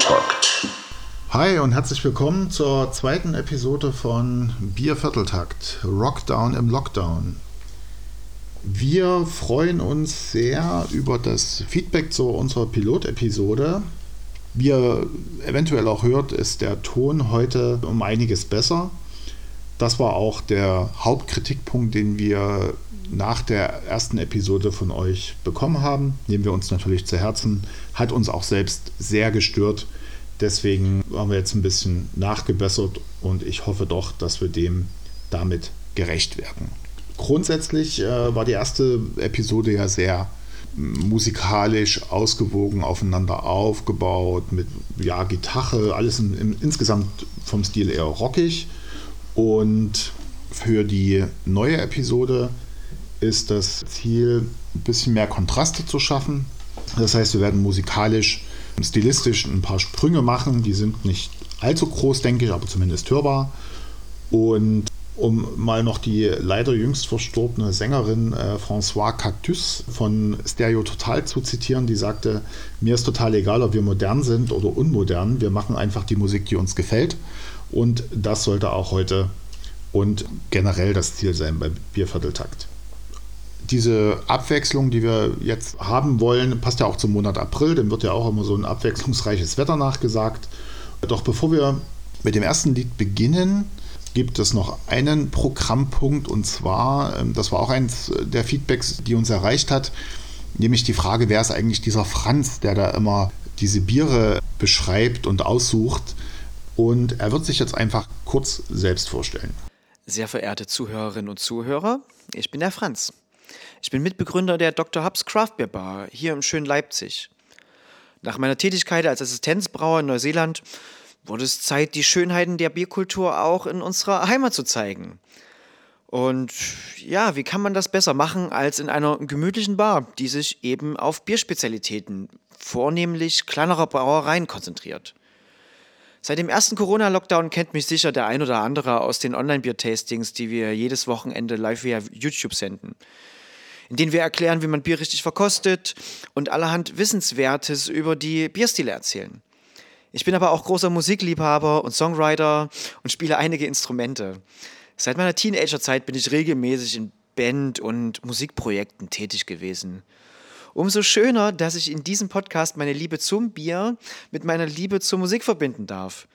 Biervierteltakt. Hi und herzlich willkommen zur zweiten Episode von Biervierteltakt, Rockdown im Lockdown. Wir freuen uns sehr über das Feedback zu unserer Pilotepisode. Wie ihr eventuell auch hört, ist der Ton heute um einiges besser. Das war auch der Hauptkritikpunkt, den wir nach der ersten Episode von euch bekommen haben. Nehmen wir uns natürlich zu Herzen. Hat uns auch selbst sehr gestört. Deswegen haben wir jetzt ein bisschen nachgebessert und ich hoffe doch, dass wir dem damit gerecht werden. Grundsätzlich äh, war die erste Episode ja sehr musikalisch ausgewogen aufeinander aufgebaut, mit ja, Gitarre, alles im, im, insgesamt vom Stil eher rockig. Und für die neue Episode ist das Ziel, ein bisschen mehr Kontraste zu schaffen. Das heißt, wir werden musikalisch, stilistisch ein paar Sprünge machen. Die sind nicht allzu groß, denke ich, aber zumindest hörbar. Und um mal noch die leider jüngst verstorbene Sängerin äh, François Cactus von Stereo Total zu zitieren, die sagte, mir ist total egal, ob wir modern sind oder unmodern, wir machen einfach die Musik, die uns gefällt. Und das sollte auch heute und generell das Ziel sein bei Biervierteltakt. Diese Abwechslung, die wir jetzt haben wollen, passt ja auch zum Monat April, dem wird ja auch immer so ein abwechslungsreiches Wetter nachgesagt. Doch bevor wir mit dem ersten Lied beginnen, gibt es noch einen Programmpunkt und zwar, ähm, das war auch eins der Feedbacks, die uns erreicht hat, nämlich die Frage, wer ist eigentlich dieser Franz, der da immer diese Biere beschreibt und aussucht. Und er wird sich jetzt einfach kurz selbst vorstellen. Sehr verehrte Zuhörerinnen und Zuhörer, ich bin der Franz. Ich bin Mitbegründer der Dr. Hubs Craft Beer Bar hier im schönen Leipzig. Nach meiner Tätigkeit als Assistenzbrauer in Neuseeland wurde es Zeit, die Schönheiten der Bierkultur auch in unserer Heimat zu zeigen. Und ja, wie kann man das besser machen als in einer gemütlichen Bar, die sich eben auf Bierspezialitäten, vornehmlich kleinerer Brauereien konzentriert? Seit dem ersten Corona-Lockdown kennt mich sicher der ein oder andere aus den Online-Bier-Tastings, die wir jedes Wochenende live via YouTube senden. In denen wir erklären, wie man Bier richtig verkostet und allerhand Wissenswertes über die Bierstile erzählen. Ich bin aber auch großer Musikliebhaber und Songwriter und spiele einige Instrumente. Seit meiner Teenagerzeit bin ich regelmäßig in Band- und Musikprojekten tätig gewesen. Umso schöner, dass ich in diesem Podcast meine Liebe zum Bier mit meiner Liebe zur Musik verbinden darf.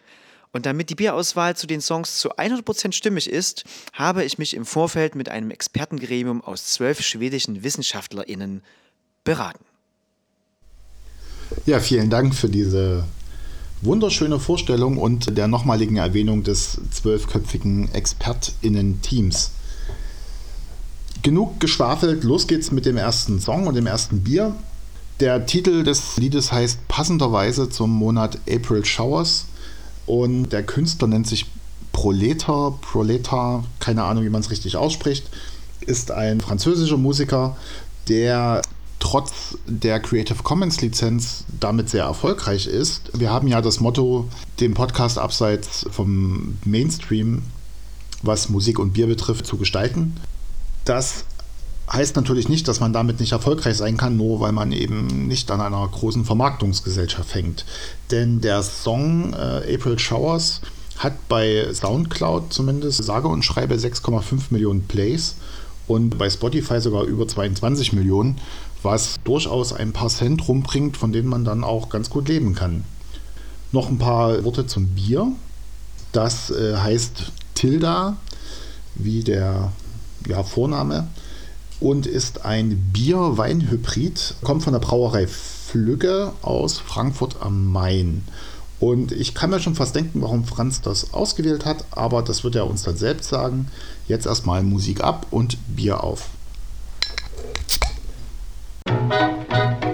Und damit die Bierauswahl zu den Songs zu 100% stimmig ist, habe ich mich im Vorfeld mit einem Expertengremium aus zwölf schwedischen WissenschaftlerInnen beraten. Ja, vielen Dank für diese wunderschöne Vorstellung und der nochmaligen Erwähnung des zwölfköpfigen ExpertInnen-Teams genug geschwafelt, los geht's mit dem ersten Song und dem ersten Bier. Der Titel des Liedes heißt passenderweise zum Monat April Showers und der Künstler nennt sich Proletar, Proletar, keine Ahnung, wie man es richtig ausspricht, ist ein französischer Musiker, der trotz der Creative Commons Lizenz damit sehr erfolgreich ist. Wir haben ja das Motto, den Podcast abseits vom Mainstream, was Musik und Bier betrifft, zu gestalten. Das heißt natürlich nicht, dass man damit nicht erfolgreich sein kann, nur weil man eben nicht an einer großen Vermarktungsgesellschaft hängt. Denn der Song äh, April Showers hat bei SoundCloud zumindest sage und schreibe 6,5 Millionen Plays und bei Spotify sogar über 22 Millionen, was durchaus ein paar Cent rumbringt, von denen man dann auch ganz gut leben kann. Noch ein paar Worte zum Bier. Das äh, heißt Tilda, wie der ja, Vorname und ist ein Bier-Wein-Hybrid, kommt von der Brauerei Flügge aus Frankfurt am Main. Und ich kann mir schon fast denken, warum Franz das ausgewählt hat, aber das wird er uns dann selbst sagen. Jetzt erstmal Musik ab und Bier auf. sprich.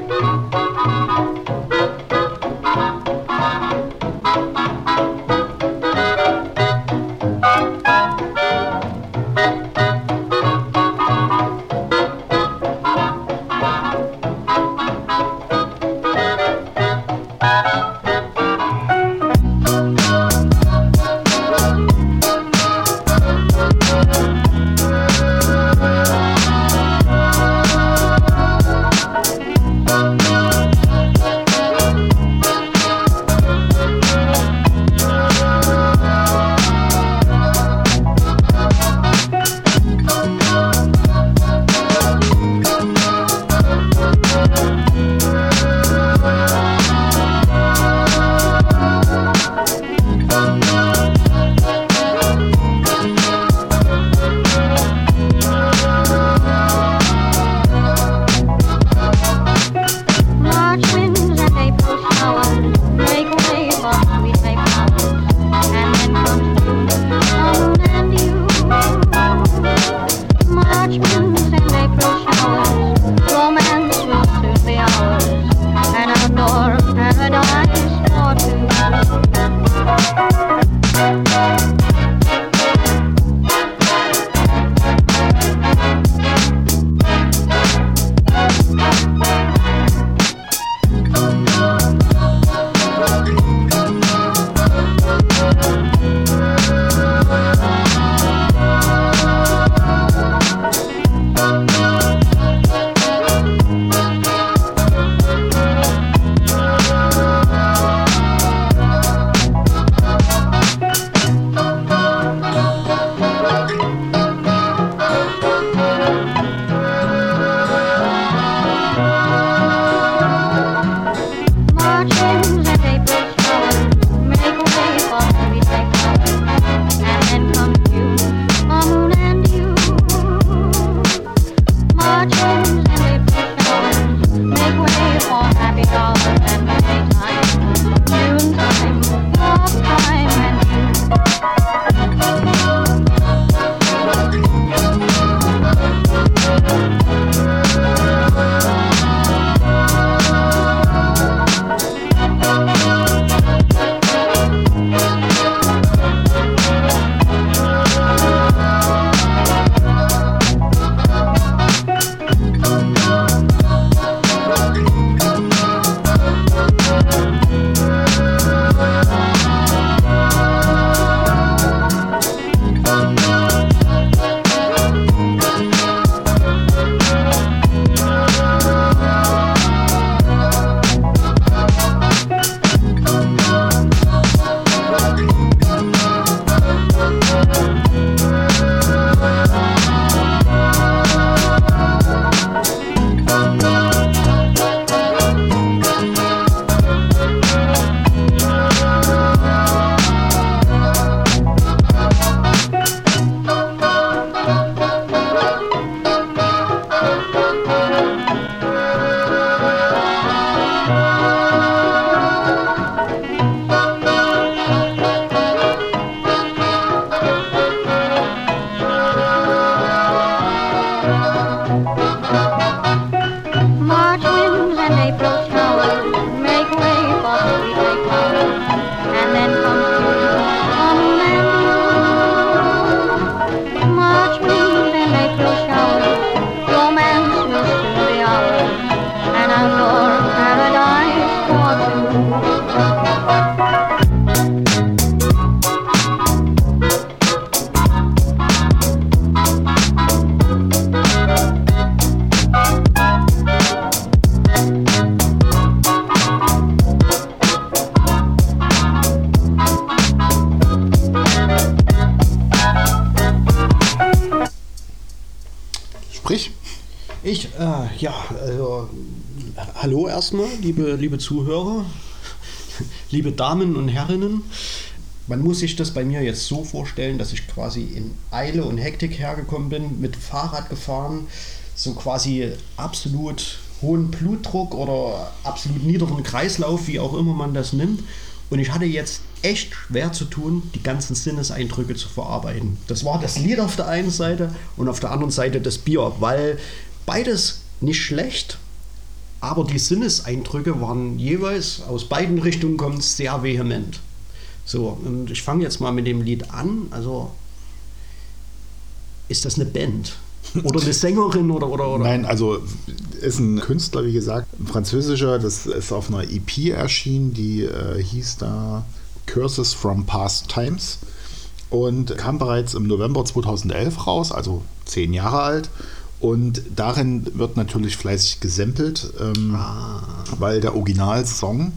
Zuhörer, liebe Damen und Herrinnen. Man muss sich das bei mir jetzt so vorstellen, dass ich quasi in Eile und Hektik hergekommen bin, mit Fahrrad gefahren, so quasi absolut hohen Blutdruck oder absolut niederen Kreislauf, wie auch immer man das nimmt. Und ich hatte jetzt echt schwer zu tun, die ganzen Sinneseindrücke zu verarbeiten. Das war das Lied auf der einen Seite und auf der anderen Seite das Bier, weil beides nicht schlecht, aber die Sinneseindrücke waren jeweils aus beiden Richtungen kommt sehr vehement. So, und ich fange jetzt mal mit dem Lied an. Also, ist das eine Band? Oder eine Sängerin oder, oder, oder? Nein, also ist ein Künstler, wie gesagt, ein französischer, das ist auf einer EP erschienen, die äh, hieß da Curses from Past Times und kam bereits im November 2011 raus, also zehn Jahre alt. Und darin wird natürlich fleißig gesampelt, ähm, ah. weil der Originalsong,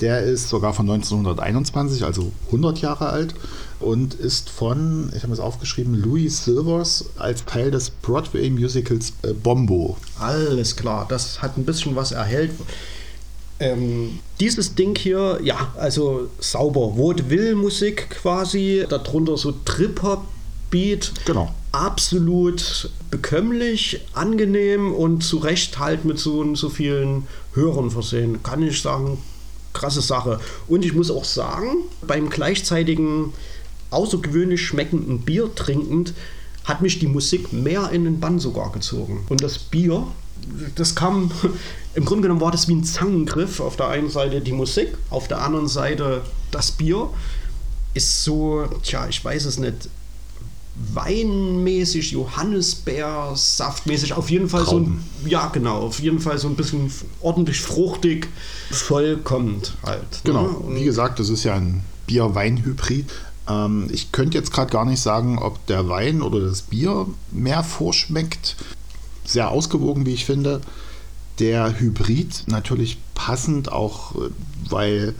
der ist sogar von 1921, also 100 Jahre alt und ist von, ich habe es aufgeschrieben, Louis Silvers als Teil des Broadway-Musicals äh, Bombo. Alles klar, das hat ein bisschen was erhellt. Ähm, dieses Ding hier, ja, also sauber, Vaudeville-Musik quasi, darunter so Trip-Hop-Beat. Genau absolut bekömmlich, angenehm und zu Recht halt mit so, so vielen Hörern versehen. Kann ich sagen, krasse Sache. Und ich muss auch sagen, beim gleichzeitigen außergewöhnlich schmeckenden Bier trinkend hat mich die Musik mehr in den Bann sogar gezogen. Und das Bier, das kam, im Grunde genommen war das wie ein Zangengriff. Auf der einen Seite die Musik, auf der anderen Seite das Bier. Ist so, tja, ich weiß es nicht, weinmäßig, Johannisbeer, saftmäßig, auf jeden Fall Trauben. so ein, ja genau, auf jeden Fall so ein bisschen ordentlich fruchtig, vollkommt halt. Ne? Genau, ne? wie gesagt, das ist ja ein Bier-Wein-Hybrid. Ähm, ich könnte jetzt gerade gar nicht sagen, ob der Wein oder das Bier mehr vorschmeckt. Sehr ausgewogen, wie ich finde. Der Hybrid natürlich passend auch, äh, weil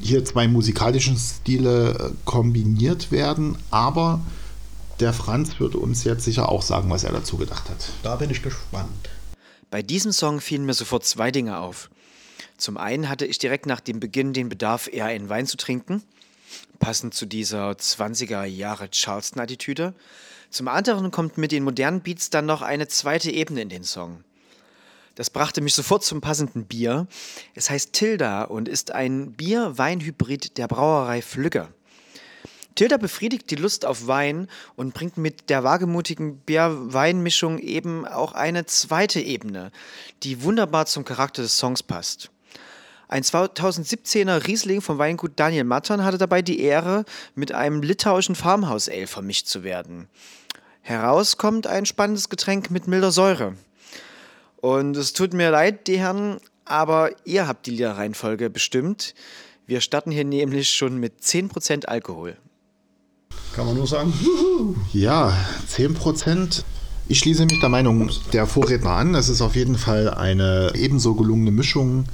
hier zwei musikalische Stile äh, kombiniert werden, aber der Franz wird uns jetzt sicher auch sagen, was er dazu gedacht hat. Da bin ich gespannt. Bei diesem Song fielen mir sofort zwei Dinge auf. Zum einen hatte ich direkt nach dem Beginn den Bedarf, eher einen Wein zu trinken, passend zu dieser 20er Jahre Charleston-Attitüde. Zum anderen kommt mit den modernen Beats dann noch eine zweite Ebene in den Song. Das brachte mich sofort zum passenden Bier. Es heißt Tilda und ist ein Bier-Wein-Hybrid der Brauerei Flügge. Tilda befriedigt die Lust auf Wein und bringt mit der wagemutigen Bier-Wein-Mischung eben auch eine zweite Ebene, die wunderbar zum Charakter des Songs passt. Ein 2017er Riesling vom Weingut Daniel Mattern hatte dabei die Ehre, mit einem litauischen Farmhouse-Ale vermischt zu werden. Heraus kommt ein spannendes Getränk mit milder Säure. Und es tut mir leid, die Herren, aber ihr habt die Liederreihenfolge bestimmt. Wir starten hier nämlich schon mit 10% Alkohol. Kann man nur sagen. Ja, 10 Prozent. Ich schließe mich der Meinung der Vorredner an. Es ist auf jeden Fall eine ebenso gelungene Mischung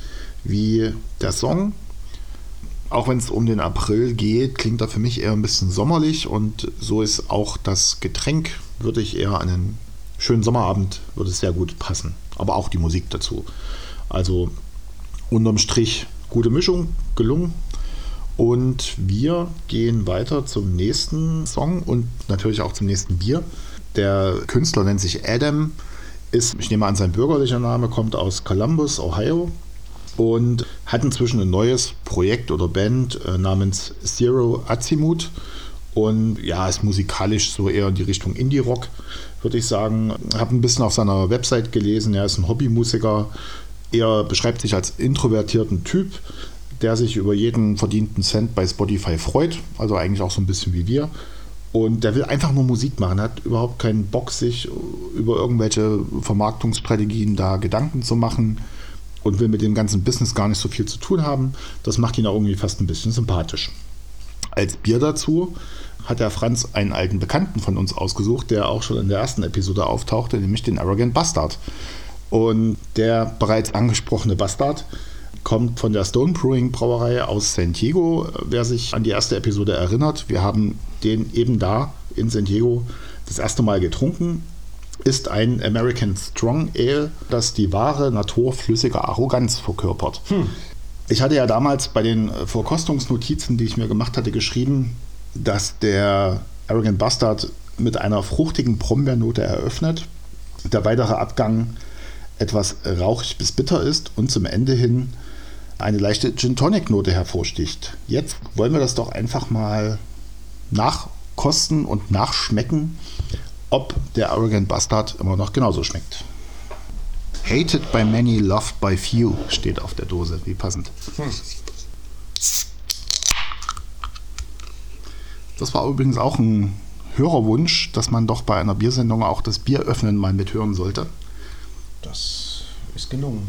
wie der Song. Auch wenn es um den April geht, klingt er für mich eher ein bisschen sommerlich und so ist auch das Getränk, würde ich eher an einen schönen Sommerabend, würde es sehr gut passen. Aber auch die Musik dazu. Also unterm Strich gute Mischung, gelungen. Und wir gehen weiter zum nächsten Song und natürlich auch zum nächsten Bier. Der Künstler nennt sich Adam, ist, ich nehme an, sein bürgerlicher Name kommt aus Columbus, Ohio und hat inzwischen ein neues Projekt oder Band äh, namens Zero Azimut und ja, ist musikalisch so eher in die Richtung Indie-Rock, würde ich sagen. Habe ein bisschen auf seiner Website gelesen, er ist ein Hobbymusiker, er beschreibt sich als introvertierten Typ, der sich über jeden verdienten Cent bei Spotify freut, also eigentlich auch so ein bisschen wie wir. Und der will einfach nur Musik machen, hat überhaupt keinen Bock, sich über irgendwelche Vermarktungsstrategien da Gedanken zu machen und will mit dem ganzen Business gar nicht so viel zu tun haben. Das macht ihn auch irgendwie fast ein bisschen sympathisch. Als Bier dazu hat der Franz einen alten Bekannten von uns ausgesucht, der auch schon in der ersten Episode auftauchte, nämlich den Arrogant Bastard. Und der bereits angesprochene Bastard kommt von der Stone Brewing Brauerei aus San Diego. Wer sich an die erste Episode erinnert, wir haben den eben da in San Diego das erste Mal getrunken. ist ein American Strong Ale, das die wahre Natur flüssiger Arroganz verkörpert. Ich hatte ja damals bei den Verkostungsnotizen, die ich mir gemacht hatte, geschrieben, dass der Arrogant Bastard mit einer fruchtigen Brombeernote eröffnet, der weitere Abgang etwas rauchig bis bitter ist und zum Ende hin eine leichte Gin Tonic Note hervorsticht. Jetzt wollen wir das doch einfach mal nachkosten und nachschmecken, ob der Arrogant Bastard immer noch genauso schmeckt. Hated by many, loved by few steht auf der Dose. Wie passend. Das war übrigens auch ein Hörerwunsch, dass man doch bei einer Biersendung auch das Bier öffnen mal mithören sollte. Das ist gelungen.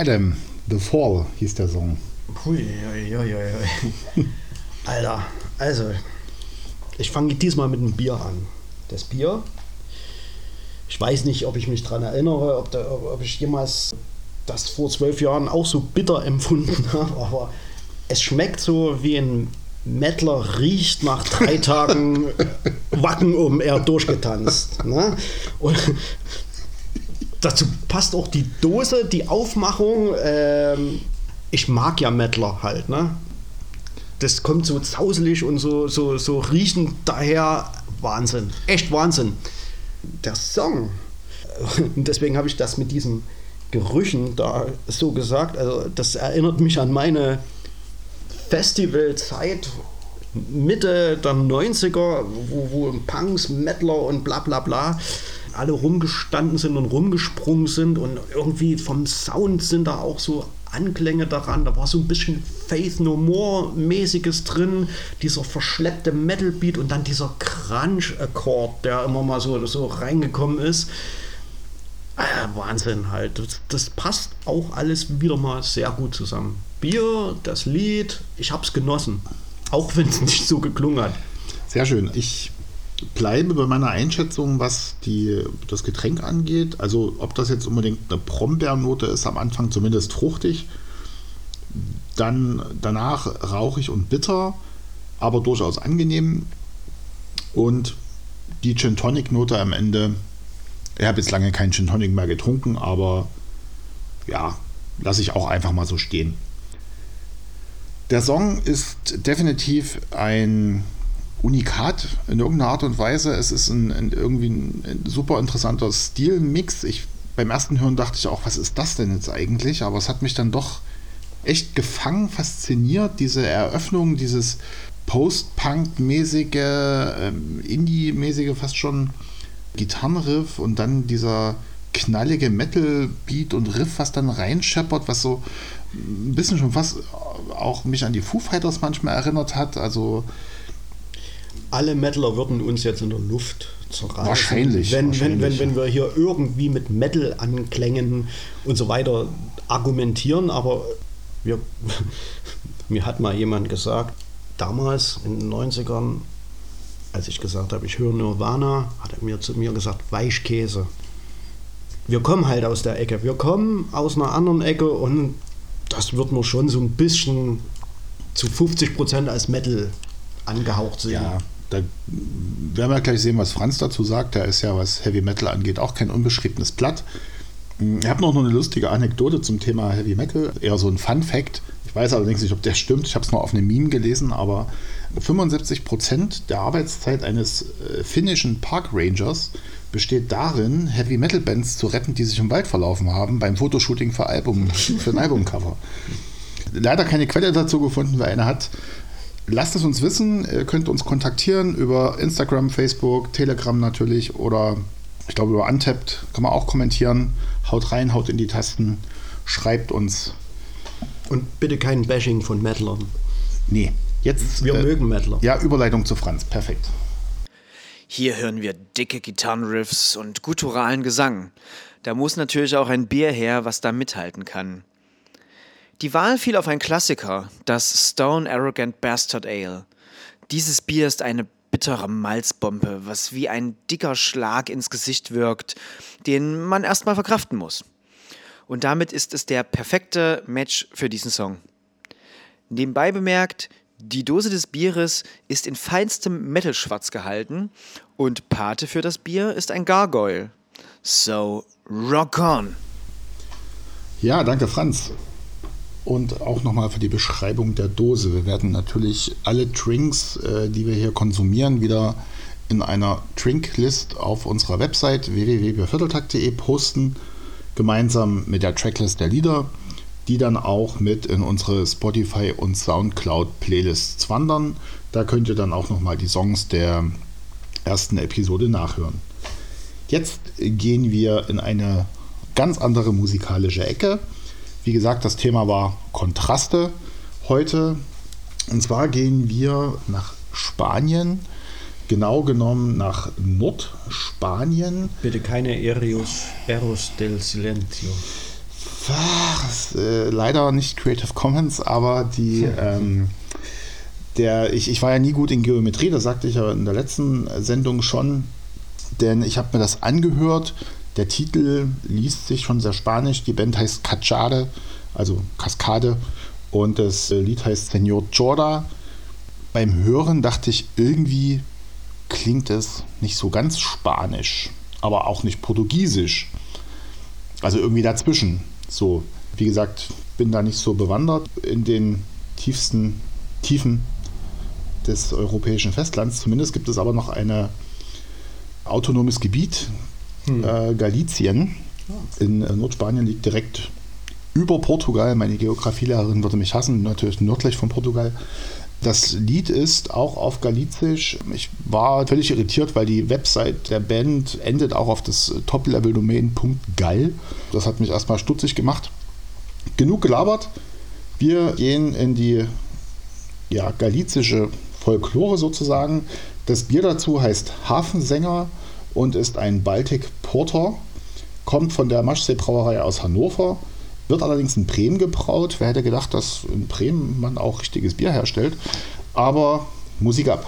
Adam. The Fall hieß der Song. Hui, hui, hui, hui. Alter, also, ich fange diesmal mit einem Bier an. Das Bier, ich weiß nicht, ob ich mich daran erinnere, ob, da, ob ich jemals das vor zwölf Jahren auch so bitter empfunden habe, aber es schmeckt so wie ein Mettler riecht nach drei Tagen Wacken oben er durchgetanzt. Ne? Und dazu passt auch die Dose, die Aufmachung. Ähm, ich mag ja Mettler halt. Ne? Das kommt so zauselig und so, so, so riechend daher. Wahnsinn. Echt Wahnsinn. Der Song, und deswegen habe ich das mit diesen Gerüchen da so gesagt, also das erinnert mich an meine Festivalzeit Mitte der 90er, wo, wo Punks, Mettler und bla bla bla alle rumgestanden sind und rumgesprungen sind und irgendwie vom Sound sind da auch so Anklänge daran. Da war so ein bisschen Faith No More mäßiges drin, dieser verschleppte Metal Beat und dann dieser Crunch Akkord, der immer mal so, so reingekommen ist. Ah, Wahnsinn halt. Das, das passt auch alles wieder mal sehr gut zusammen. Bier, das Lied, ich hab's genossen. Auch wenn es nicht so geklungen hat. Sehr schön. Ich bleibe bei meiner Einschätzung, was die, das Getränk angeht. Also ob das jetzt unbedingt eine Brombeernote ist, am Anfang zumindest fruchtig. Dann danach rauchig und bitter, aber durchaus angenehm. Und die Gin Tonic Note am Ende. Ich habe jetzt lange keinen Gin Tonic mehr getrunken, aber ja, lasse ich auch einfach mal so stehen. Der Song ist definitiv ein Unikat in irgendeiner Art und Weise. Es ist ein, ein irgendwie ein, ein, super interessanter Stilmix. Ich, beim ersten Hören dachte ich auch, was ist das denn jetzt eigentlich? Aber es hat mich dann doch echt gefangen, fasziniert. Diese Eröffnung, dieses Post-Punk-mäßige, ähm, Indie-mäßige fast schon Gitarrenriff und dann dieser knallige Metal-Beat und Riff, was dann reinscheppert, was so ein bisschen schon fast auch mich an die Foo Fighters manchmal erinnert hat. Also alle Metaler würden uns jetzt in der Luft zerreißen. Wahrscheinlich. Wenn, wahrscheinlich. Wenn, wenn, wenn wir hier irgendwie mit Metal-Anklängen und so weiter argumentieren, aber wir, mir hat mal jemand gesagt, damals in den 90ern, als ich gesagt habe, ich höre Nirvana, hat er mir zu mir gesagt, Weichkäse. Wir kommen halt aus der Ecke. Wir kommen aus einer anderen Ecke und das wird nur schon so ein bisschen zu 50 Prozent als Metal angehaucht sehen. Ja, da werden wir gleich sehen, was Franz dazu sagt. Der ist ja, was Heavy Metal angeht, auch kein unbeschriebenes Blatt. Ich habe noch eine lustige Anekdote zum Thema Heavy Metal, eher so ein Fun Fact. Ich weiß allerdings nicht, ob der stimmt. Ich habe es nur auf einem Meme gelesen, aber 75 Prozent der Arbeitszeit eines äh, finnischen Park Rangers besteht darin, Heavy Metal Bands zu retten, die sich im Wald verlaufen haben, beim Fotoshooting für, Album, für ein Albumcover. Leider keine Quelle dazu gefunden, wer eine hat. Lasst es uns wissen, ihr könnt uns kontaktieren über Instagram, Facebook, Telegram natürlich oder ich glaube über Untapped kann man auch kommentieren. Haut rein, haut in die Tasten, schreibt uns. Und bitte kein Bashing von Metalern. Nee, jetzt. Wir äh, mögen Metaler. Ja, Überleitung zu Franz, perfekt. Hier hören wir dicke Gitarrenriffs und gutturalen Gesang. Da muss natürlich auch ein Bier her, was da mithalten kann. Die Wahl fiel auf einen Klassiker, das Stone Arrogant Bastard Ale. Dieses Bier ist eine bittere Malzbombe, was wie ein dicker Schlag ins Gesicht wirkt, den man erstmal verkraften muss. Und damit ist es der perfekte Match für diesen Song. Nebenbei bemerkt, die Dose des Bieres ist in feinstem Metal-Schwarz gehalten und Pate für das Bier ist ein Gargoyle. So, rock on! Ja, danke Franz. Und auch nochmal für die Beschreibung der Dose. Wir werden natürlich alle Drinks, äh, die wir hier konsumieren, wieder in einer Drinklist auf unserer Website www.vierteltakt.de posten, gemeinsam mit der Tracklist der Lieder, die dann auch mit in unsere Spotify und Soundcloud Playlists wandern. Da könnt ihr dann auch nochmal die Songs der ersten Episode nachhören. Jetzt gehen wir in eine ganz andere musikalische Ecke. Wie gesagt, das Thema war Kontraste heute. Und zwar gehen wir nach Spanien, genau genommen nach Nordspanien. Bitte keine Eros, Eros del Silencio. ist, äh, leider nicht Creative Commons, aber die, ähm, der, ich, ich war ja nie gut in Geometrie, das sagte ich ja in der letzten Sendung schon, denn ich habe mir das angehört. Der Titel liest sich schon sehr spanisch. Die Band heißt Cachade, also Kaskade, und das Lied heißt Senor Jorda. Beim Hören dachte ich, irgendwie klingt es nicht so ganz spanisch, aber auch nicht portugiesisch. Also irgendwie dazwischen. So, wie gesagt, bin da nicht so bewandert in den tiefsten Tiefen des europäischen Festlands. Zumindest gibt es aber noch ein autonomes Gebiet, hm. äh, Galicien, in äh, Nordspanien liegt direkt über Portugal. Meine Geografielehrerin würde mich hassen, natürlich nördlich von Portugal. Das Lied ist auch auf Galizisch. Ich war völlig irritiert, weil die Website der Band endet auch auf das Top-Level-Domain .gal. Das hat mich erstmal stutzig gemacht. Genug gelabert. Wir gehen in die ja, galizische Folklore sozusagen. Das Bier dazu heißt Hafensänger und ist ein Baltic Porter. Kommt von der Maschsee Brauerei aus Hannover wird allerdings in Bremen gebraut. Wer hätte gedacht, dass in Bremen man auch richtiges Bier herstellt? Aber Musik ab.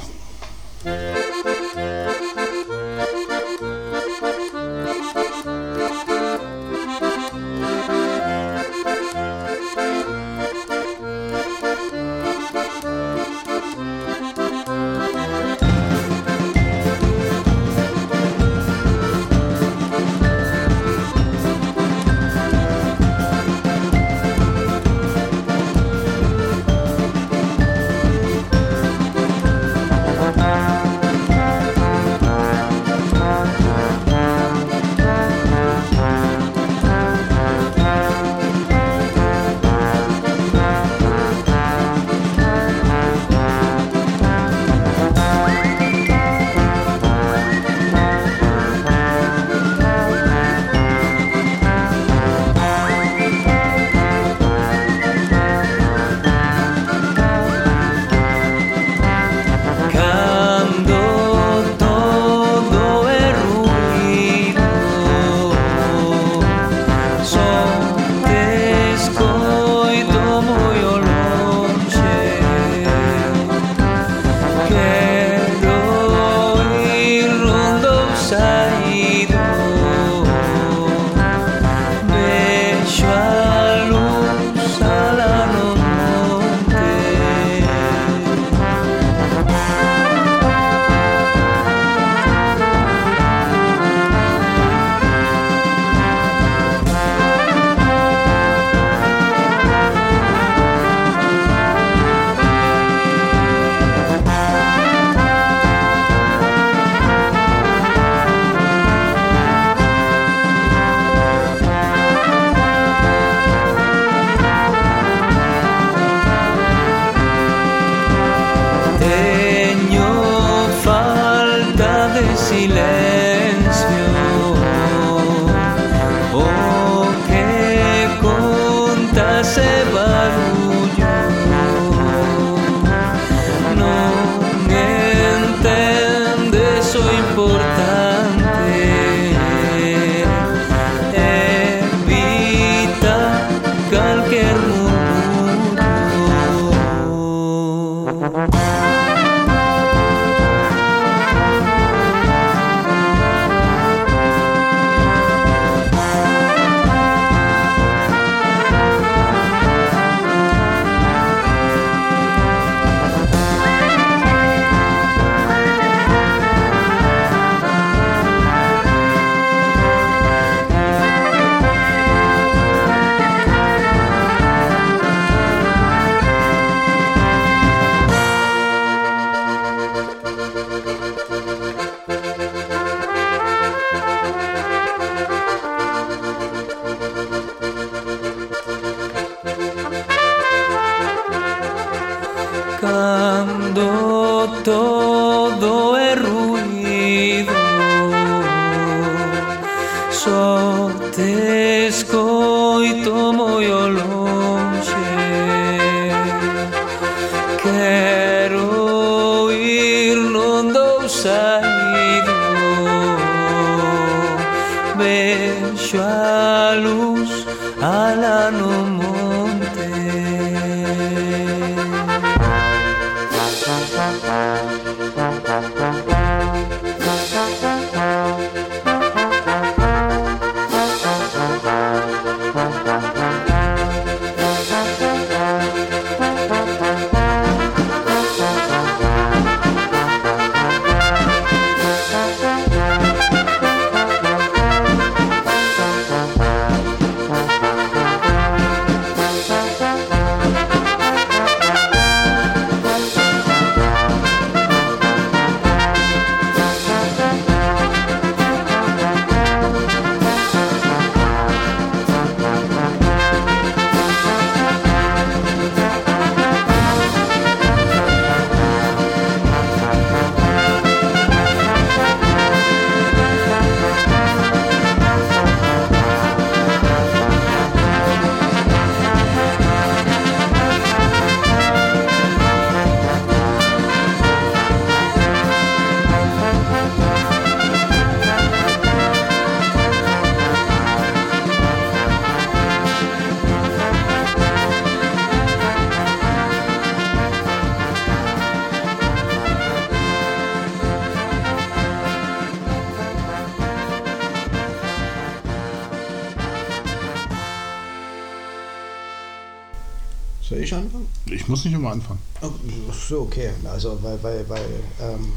Ich muss nicht immer anfangen. Oh, so, okay. Also, weil, weil, weil ähm,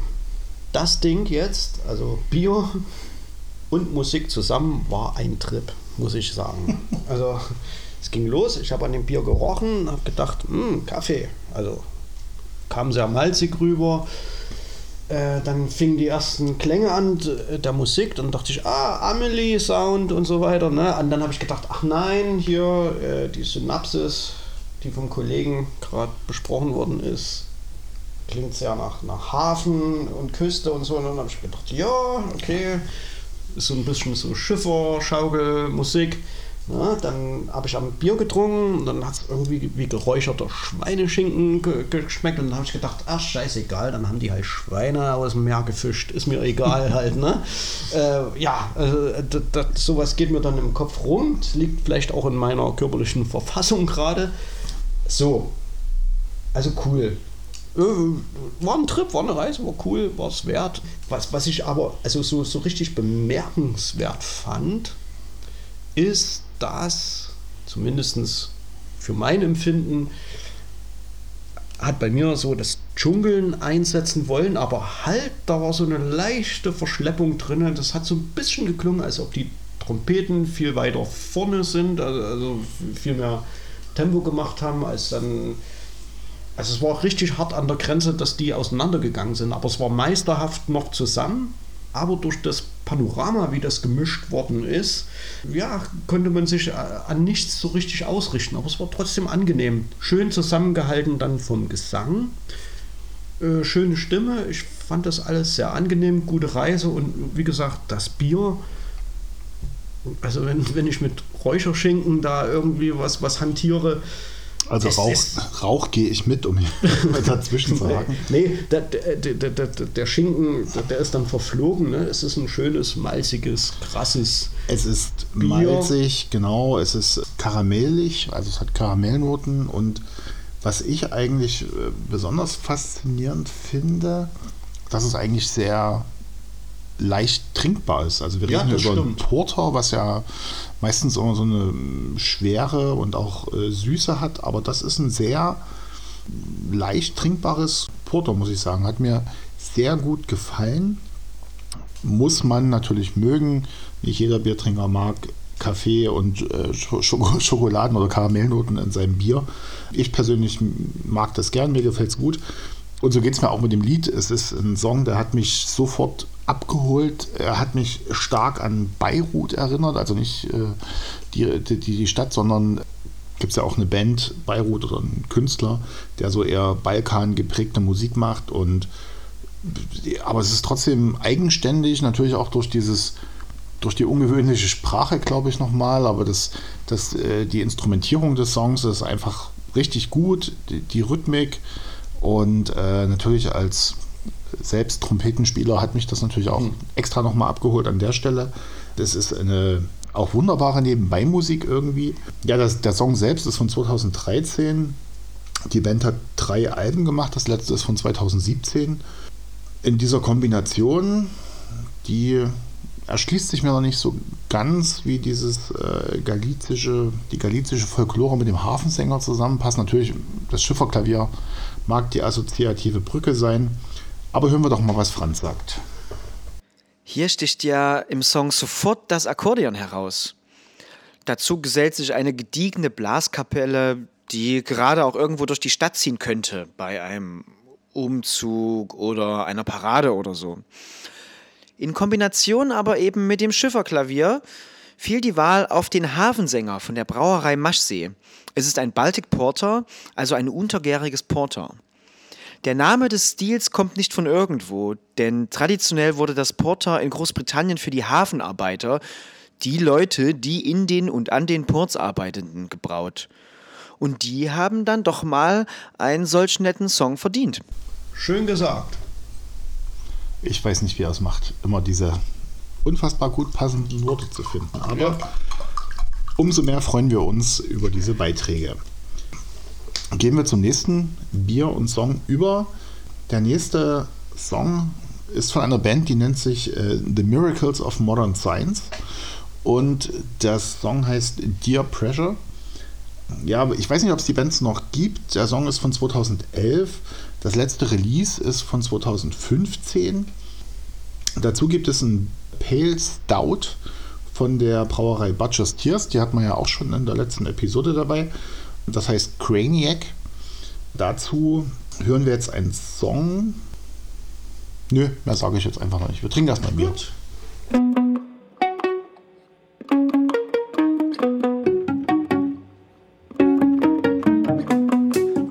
das Ding jetzt, also Bier und Musik zusammen, war ein Trip, muss ich sagen. Also, es ging los, ich habe an dem Bier gerochen, habe gedacht, hm, Kaffee. Also, kam sehr malzig rüber. Äh, dann fingen die ersten Klänge an der Musik, dann dachte ich, ah, Amelie Sound und so weiter. Ne? Und dann habe ich gedacht, ach nein, hier äh, die Synapsis, die vom Kollegen gerade besprochen worden ist, klingt sehr nach, nach Hafen und Küste und so. Und dann habe ich gedacht, ja, okay, ist so ein bisschen so Schiffer, Schaukel, Musik. Na, dann habe ich am Bier getrunken und dann hat es irgendwie wie geräucherter Schweineschinken ge geschmeckt und dann habe ich gedacht, ach scheißegal, dann haben die halt Schweine aus dem Meer gefischt, ist mir egal halt, ne? Äh, ja, also d- sowas geht mir dann im Kopf rum, das liegt vielleicht auch in meiner körperlichen Verfassung gerade. So, also cool. Äh, War ein Trip, war eine Reise, war cool, war es wert. Was, was ich aber also so, so richtig bemerkenswert fand, ist, dass zumindest für mein Empfinden hat bei mir so das Dschungeln einsetzen wollen, aber halt, da war so eine leichte Verschleppung drin. Das hat so ein bisschen geklungen, als ob die Trompeten viel weiter vorne sind, also, also viel mehr Tempo gemacht haben, als dann. Also es war richtig hart an der Grenze, dass die auseinandergegangen sind, aber es war meisterhaft noch zusammen. Aber durch das Panorama, wie das gemischt worden ist, ja, konnte man sich äh, an nichts so richtig ausrichten. Aber es war trotzdem angenehm. Schön zusammengehalten dann vom Gesang. Äh, schöne Stimme. Ich fand das alles sehr angenehm. Gute Reise und wie gesagt, das Bier. Also wenn, wenn ich mit Räucherschinken da irgendwie was, was hantiere, Also Es Rauch, Rauch gehe ich mit, um hier dazwischen zu sagen. Nee, der, der, der, der, Schinken, der, der ist dann verflogen. Ne? Es ist ein schönes, malziges, krasses. Es ist Bier. malzig, genau, es ist karamellig, also es hat Karamellnoten und was ich eigentlich äh, besonders faszinierend finde, dass es eigentlich sehr leicht trinkbar ist. Also wir Ja, reden hier das über stimmt. Porter, was ja meistens immer so eine Schwere und auch äh, Süße hat, aber das ist ein sehr leicht trinkbares Porter, muss ich sagen. Hat mir sehr gut gefallen. Muss man natürlich mögen. Nicht jeder Biertrinker mag Kaffee und äh, Sch- Schoko- Schokoladen oder Karamellnoten in seinem Bier. Ich persönlich mag das gern, mir gefällt es gut. Und so geht es mir auch mit dem Lied. Es ist ein Song, der hat mich sofort abgeholt. Er hat mich stark an Beirut erinnert, also nicht äh, die, die, die Stadt, sondern gibt es ja auch eine Band, Beirut oder einen Künstler, der so eher Balkan geprägte Musik macht und aber es ist trotzdem eigenständig, natürlich auch durch dieses durch die ungewöhnliche Sprache, glaube ich, nochmal, aber das, das, äh, die Instrumentierung des Songs ist einfach richtig gut, die, die Rhythmik und äh, natürlich als selbst Trompetenspieler hat mich das natürlich auch extra nochmal abgeholt an der Stelle. Das ist eine auch wunderbare Nebenbei-Musik irgendwie. Ja, das, der Song selbst ist von 2013. Die Band hat drei Alben gemacht, das letzte ist von 2017. In dieser Kombination, die erschließt sich mir noch nicht so ganz, wie dieses äh, galizische, die galizische Folklore mit dem Hafensänger zusammenpasst. Natürlich, das Schifferklavier mag die assoziative Brücke sein. Aber hören wir doch mal, was Franz sagt. Hier sticht ja im Song sofort das Akkordeon heraus. Dazu gesellt sich eine gediegene Blaskapelle, die gerade auch irgendwo durch die Stadt ziehen könnte, bei einem Umzug oder einer Parade oder so. In Kombination aber eben mit dem Schifferklavier fiel die Wahl auf den Hafensänger von der Brauerei Maschsee. Es ist ein Baltic Porter, also ein untergäriges Porter. Der Name des Stils kommt nicht von irgendwo, denn traditionell wurde das Porter in Großbritannien für die Hafenarbeiter, die Leute, die in den und an den Ports arbeiteten, gebraut. Und die haben dann doch mal einen solch netten Song verdient. Schön gesagt. Ich weiß nicht, wie er es macht, immer diese unfassbar gut passenden Worte zu finden. Aber umso mehr freuen wir uns über diese Beiträge. Gehen wir zum nächsten Bier und Song über. Der nächste Song ist von einer Band, die nennt sich äh, The Miracles of Modern Science. Und der Song heißt Dear Pressure. Ja, ich weiß nicht, ob es die Bands noch gibt. Der Song ist von 2011. Das letzte Release ist von 2015. Dazu gibt es ein Pale Stout von der Brauerei Butcher's Tears. Die hat man ja auch schon in der letzten Episode dabei. Das heißt Craniac. Dazu hören wir jetzt einen Song. Nö, mehr sage ich jetzt einfach noch nicht. Wir trinken erstmal Bier.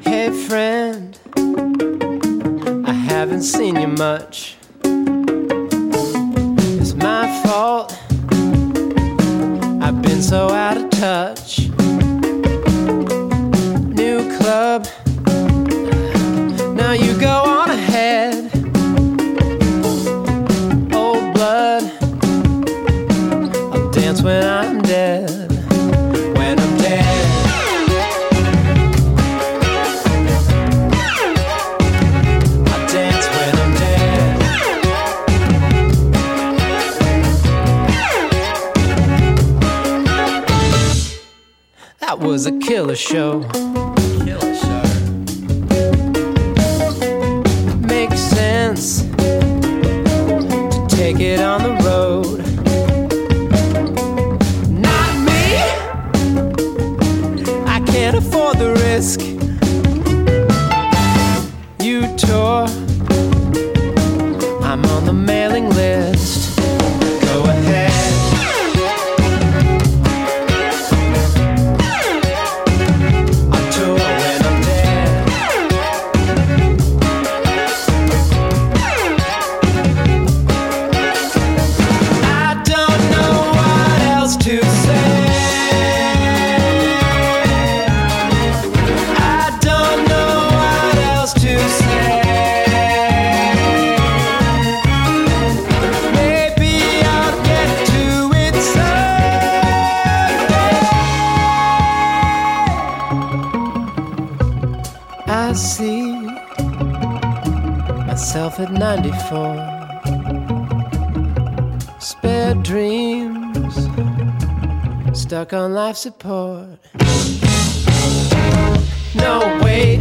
Hey friend, I haven't seen you much. Was a killer show. Makes sense to take it on the road. Stuck on life support. No, wait,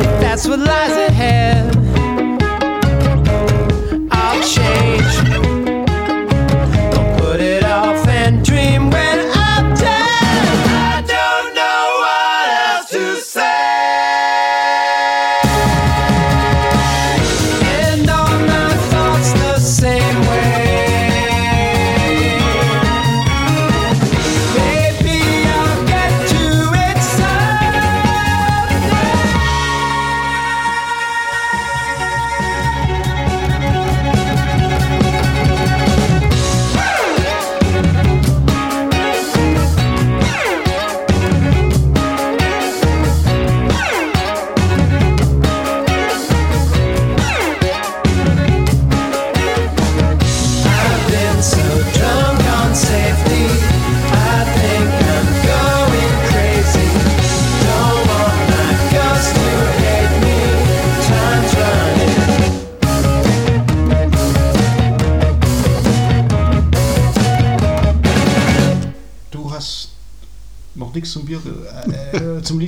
if that's what lies ahead,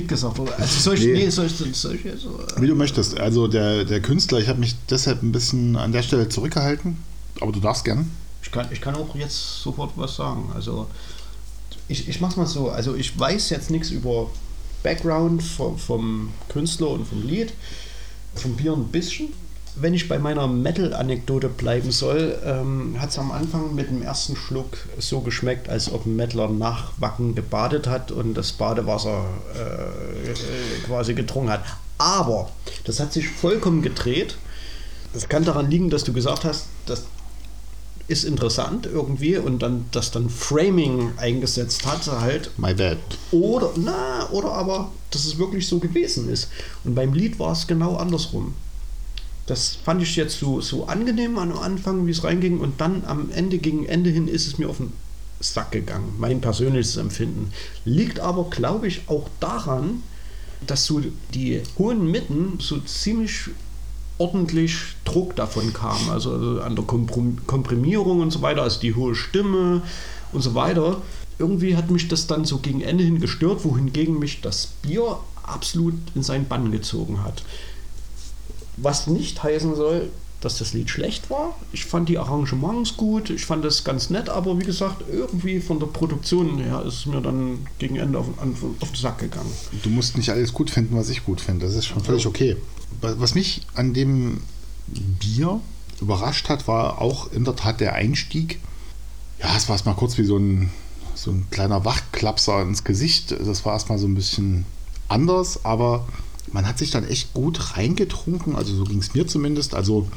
gesagt. Oder? Also soll ich, Nee. nee, soll ich, soll ich so, äh, Wie du möchtest. Also der, der Künstler, ich habe mich deshalb ein bisschen an der Stelle zurückgehalten, aber du darfst gern. Ich kann, ich kann auch jetzt sofort was sagen. Also ich, ich mach's mal so. Also ich weiß jetzt nichts über Background vom, vom Künstler und vom Lied. Vom Bier ein bisschen. Wenn ich bei meiner Metal-Anekdote bleiben soll, ähm, hat es am Anfang mit dem ersten Schluck so geschmeckt, als ob ein Mettler nach Wacken gebadet hat und das Badewasser äh, quasi getrunken hat. Aber das hat sich vollkommen gedreht. Das kann daran liegen, dass du gesagt hast, das ist interessant irgendwie und dann das dann Framing eingesetzt hat halt My bad. oder na oder aber dass es wirklich so gewesen ist und beim Lied war es genau andersrum das fand ich jetzt so, so angenehm am Anfang wie es reinging und dann am Ende gegen Ende hin ist es mir auf den Sack gegangen mein persönliches Empfinden liegt aber glaube ich auch daran dass so die hohen Mitten so ziemlich ordentlich Druck davon kam, also, also an der Komprim- Komprimierung und so weiter, also die hohe Stimme und so weiter. Irgendwie hat mich das dann so gegen Ende hin gestört, wohingegen mich das Bier absolut in seinen Bann gezogen hat. Was nicht heißen soll, dass das Lied schlecht war. Ich fand die Arrangements gut, ich fand das ganz nett, aber wie gesagt, irgendwie von der Produktion her ist es mir dann gegen Ende auf, auf den Sack gegangen. Du musst nicht alles gut finden, was ich gut finde. Das ist schon völlig okay. Was was mich an dem Bier überrascht hat, war auch in der Tat der Einstieg. Ja, es war erstmal kurz wie so ein, so ein kleiner Wachklapser ins Gesicht. Das war erstmal so ein bisschen anders, aber man hat sich dann echt gut reingetrunken. Also so ging es mir zumindest. Also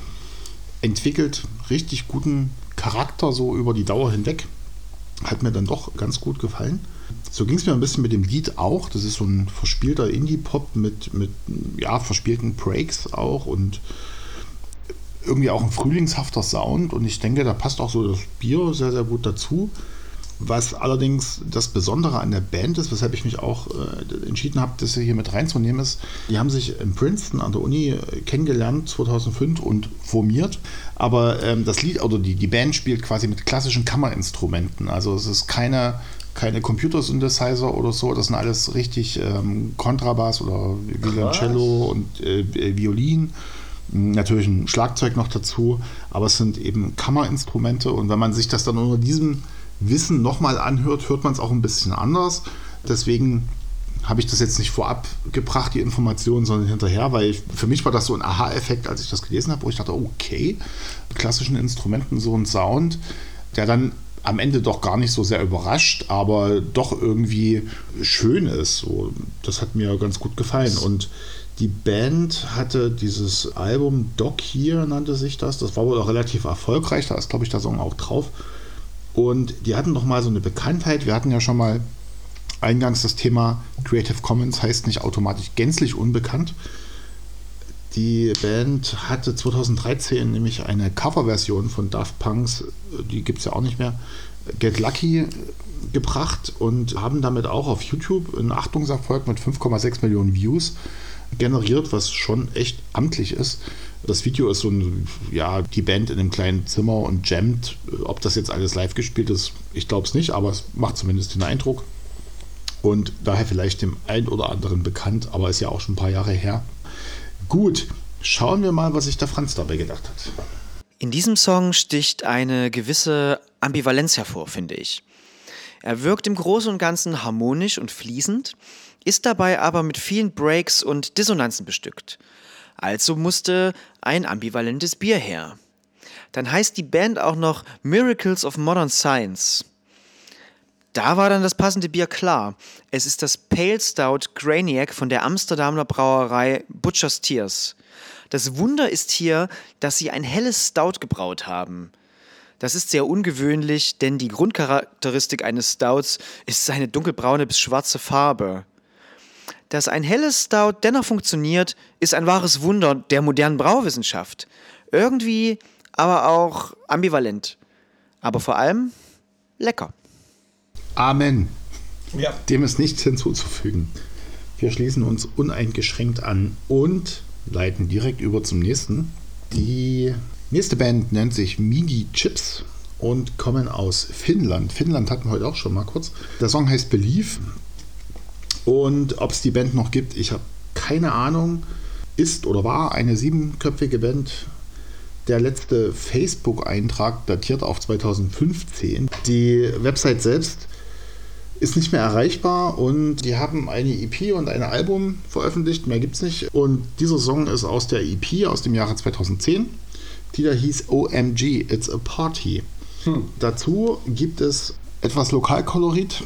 entwickelt richtig guten Charakter so über die Dauer hinweg. Hat mir dann doch ganz gut gefallen. So ging es mir ein bisschen mit dem Lied auch. Das ist so ein verspielter Indie-Pop mit, mit ja, verspielten Breaks auch und irgendwie auch ein frühlingshafter Sound. Und ich denke, da passt auch so das Bier sehr, sehr gut dazu. Was allerdings das Besondere an der Band ist, weshalb ich mich auch äh, entschieden habe, das hier mit reinzunehmen, ist, die haben sich in Princeton an der Uni äh, kennengelernt 2005 und formiert. Aber ähm, das Lied oder die, die Band spielt quasi mit klassischen Kammerinstrumenten. Also es ist keine, keine Computer-Synthesizer oder so, das sind alles richtig ähm, Kontrabass oder Violoncello und äh, Violin. Natürlich ein Schlagzeug noch dazu, aber es sind eben Kammerinstrumente und wenn man sich das dann unter diesem Wissen nochmal anhört, hört man es auch ein bisschen anders. Deswegen habe ich das jetzt nicht vorab gebracht, die Informationen, sondern hinterher, weil ich, für mich war das so ein Aha-Effekt, als ich das gelesen habe, wo ich dachte, okay, mit klassischen Instrumenten so ein Sound, der dann am Ende doch gar nicht so sehr überrascht, aber doch irgendwie schön ist. So, das hat mir ganz gut gefallen. Und die Band hatte dieses Album Doc hier, nannte sich das. Das war wohl auch relativ erfolgreich. Da ist, glaube ich, der Song auch drauf. Und die hatten noch mal so eine Bekanntheit. Wir hatten ja schon mal eingangs das Thema Creative Commons heißt nicht automatisch gänzlich unbekannt. Die Band hatte 2013 nämlich eine Coverversion von Daft Punks, die gibt es ja auch nicht mehr, Get Lucky gebracht und haben damit auch auf YouTube einen Achtungserfolg mit 5,6 Millionen Views generiert, was schon echt amtlich ist. Das Video ist so ein, ja, die Band in einem kleinen Zimmer und jammt. Ob das jetzt alles live gespielt ist, ich glaube es nicht, aber es macht zumindest den Eindruck. Und daher vielleicht dem einen oder anderen bekannt, aber ist ja auch schon ein paar Jahre her. Gut, schauen wir mal, was sich der Franz dabei gedacht hat. In diesem Song sticht eine gewisse Ambivalenz hervor, finde ich. Er wirkt im Großen und Ganzen harmonisch und fließend, ist dabei aber mit vielen Breaks und Dissonanzen bestückt. Also musste ein ambivalentes Bier her. Dann heißt die Band auch noch Miracles of Modern Science. Da war dann das passende Bier klar. Es ist das Pale Stout Graniac von der Amsterdamer Brauerei Butcher's Tears. Das Wunder ist hier, dass sie ein helles Stout gebraut haben. Das ist sehr ungewöhnlich, denn die Grundcharakteristik eines Stouts ist seine dunkelbraune bis schwarze Farbe. Dass ein helles Stout dennoch funktioniert, ist ein wahres Wunder der modernen Brauwissenschaft. Irgendwie, aber auch ambivalent. Aber vor allem lecker. Amen. Ja. Dem ist nichts hinzuzufügen. Wir schließen uns uneingeschränkt an und leiten direkt über zum nächsten. Die nächste Band nennt sich Mini Chips und kommen aus Finnland. Finnland hatten wir heute auch schon mal kurz. Der Song heißt Believe. Und ob es die Band noch gibt, ich habe keine Ahnung. Ist oder war eine siebenköpfige Band. Der letzte Facebook-Eintrag datiert auf 2015. Die Website selbst ist nicht mehr erreichbar und die haben eine EP und ein Album veröffentlicht, mehr gibt es nicht. Und dieser Song ist aus der EP aus dem Jahre 2010, die da hieß OMG, It's a Party. Dazu gibt es etwas Lokalkolorit,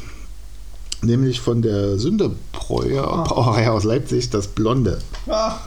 nämlich von der Sündebräu Brauerei aus Leipzig, das Blonde. Ach,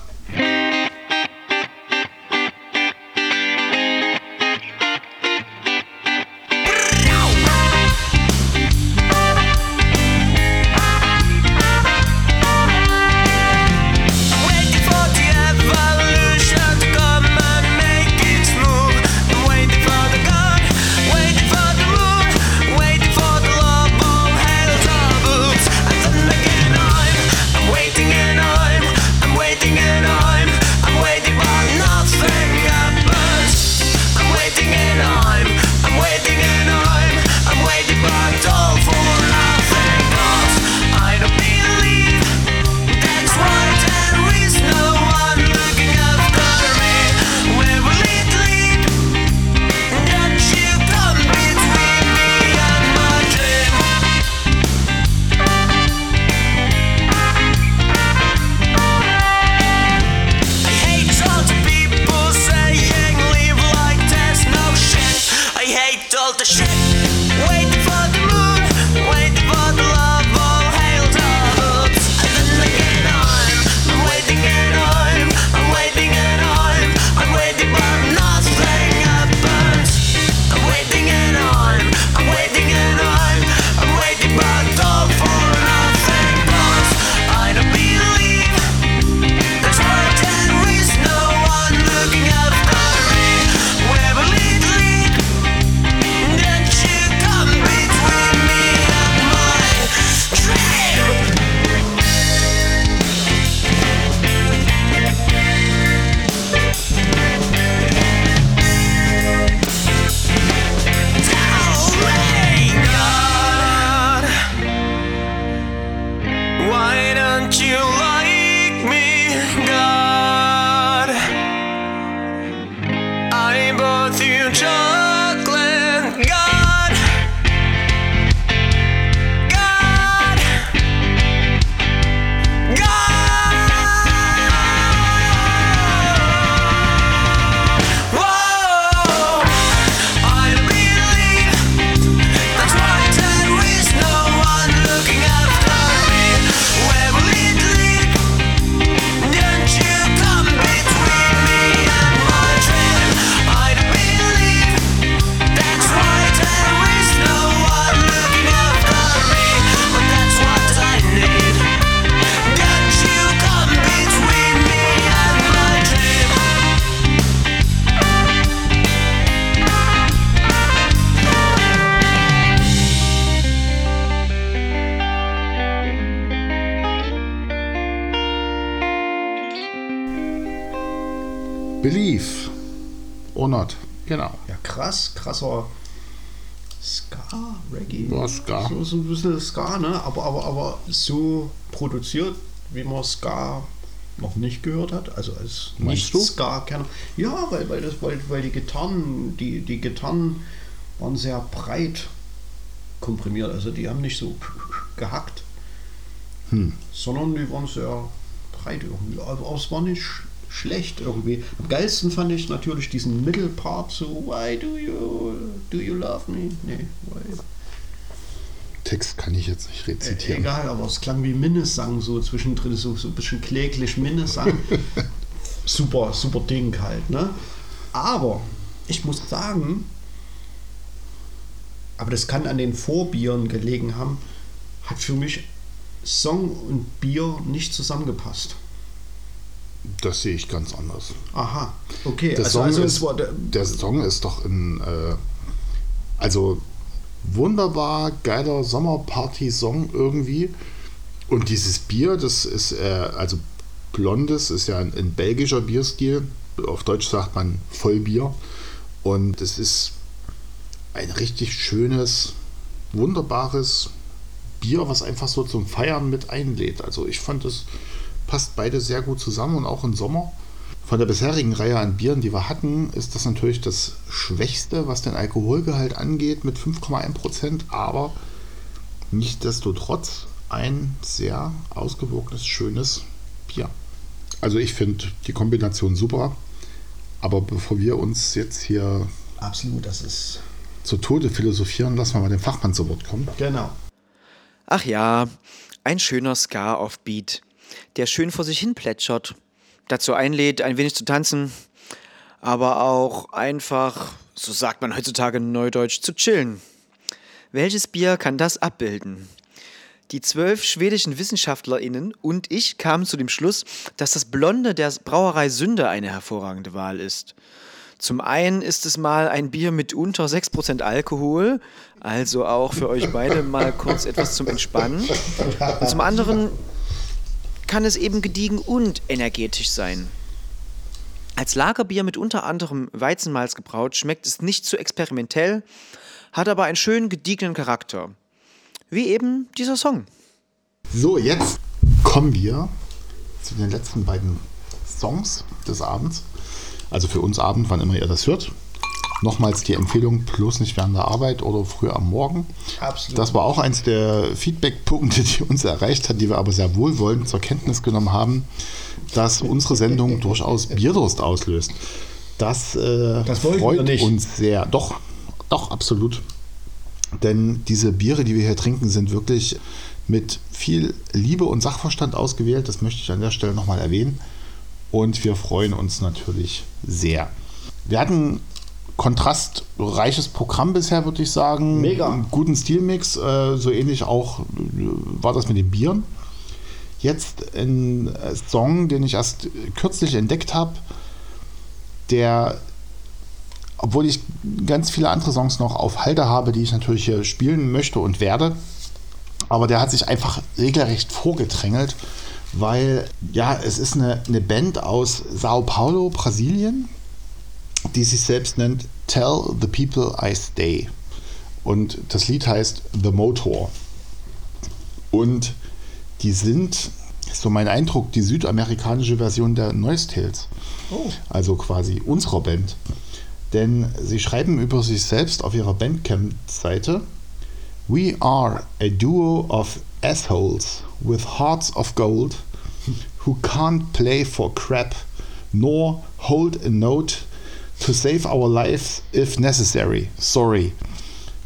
So, ein bisschen Ska, ne? Aber, aber, aber so produziert, wie man Ska noch nicht gehört hat. Also als Meinst du? Nicht-Ska-Kenner. Ja, weil, weil, das, weil, weil die Gitarren, die, die Gitarren waren sehr breit komprimiert. Also die haben nicht so gehackt, Hm. sondern die waren sehr breit irgendwie. Aber, es war nicht sch- schlecht irgendwie. Am geilsten fand ich natürlich diesen Mittelpart so, why do you, do you love me? Nee, why? Text kann ich jetzt nicht Äh, rezitieren. egal, aber es klang wie Minnesang so zwischendrin, so, so ein bisschen kläglich Minnesang. super, super Ding halt, ne? Aber ich muss sagen, aber das kann an den Vorbieren gelegen haben, hat für mich Song und Bier nicht zusammengepasst. Das sehe ich ganz anders. Aha, okay. Der, also, Song, also ist, der, der Song ist doch ein, äh, also wunderbar geiler Sommerparty-Song irgendwie. Und dieses Bier, das ist, äh, also Blondes, ist ja ein, ein belgischer Bierstil. Auf Deutsch sagt man Vollbier. Und es ist ein richtig schönes, wunderbares Bier, was einfach so zum Feiern mit einlädt. Also ich fand, es passt beide sehr gut zusammen und auch im Sommer. Von der bisherigen Reihe an Bieren, die wir hatten, ist das natürlich das Schwächste, was den Alkoholgehalt angeht, mit 5,1 Prozent, aber nichtsdestotrotz ein sehr ausgewogenes, schönes Bier. Also ich finde die Kombination super, aber bevor wir uns jetzt hier Absolut, das ist. zu Tode philosophieren, lassen wir mal den Fachmann zu Wort kommen. Genau. Ach ja, ein schöner Ska-Offbeat, der schön vor sich hin plätschert, dazu einlädt, ein wenig zu tanzen, aber auch einfach, so sagt man heutzutage neudeutsch, zu chillen. Welches Bier kann das abbilden? Die zwölf schwedischen WissenschaftlerInnen und ich kamen zu dem Schluss, dass das Blonde der Brauerei Sünde eine hervorragende Wahl ist. Zum einen ist es mal ein Bier mit unter 6% Alkohol, also auch für euch beide mal kurz etwas zum Entspannen. Und zum anderen kann es eben gediegen und energetisch sein. Als Lagerbier mit unter anderem Weizenmalz gebraut, schmeckt es nicht zu experimentell, hat aber einen schönen gediegenen Charakter. Wie eben dieser Song. So, jetzt kommen wir zu den letzten beiden Songs des Abends. Also für uns Abend, wann immer ihr das hört. Nochmals die Empfehlung, bloß nicht während der Arbeit oder früh am Morgen. Absolut. Das war auch eins der Feedback-Punkte, die uns erreicht hat, die wir aber sehr wohlwollend zur Kenntnis genommen haben, dass unsere Sendung durchaus Bierdurst auslöst. Das, äh, Das freut uns sehr. Doch, doch, absolut. Denn diese Biere, die wir hier trinken, sind wirklich mit viel Liebe und Sachverstand ausgewählt. Das möchte ich an der Stelle nochmal erwähnen. Und wir freuen uns natürlich sehr. Wir hatten kontrastreiches Programm bisher, würde ich sagen. Mega. Einen guten Stilmix. Äh, so ähnlich auch äh, war das mit den Bieren. Jetzt ein äh, Song, den ich erst kürzlich entdeckt habe, der obwohl ich ganz viele andere Songs noch auf Halde habe, die ich natürlich hier spielen möchte und werde. Aber der hat sich einfach regelrecht vorgedrängelt, weil ja, es ist eine, eine Band aus Sao Paulo, Brasilien, die sich selbst nennt Tell the People I Stay. Und das Lied heißt The Motor. Und die sind, so mein Eindruck, die südamerikanische Version der Noise Tales. Also quasi unserer Band. Denn sie schreiben über sich selbst auf ihrer Bandcamp-Seite: We are a duo of assholes with hearts of gold who can't play for crap nor hold a note to save our lives if necessary. Sorry.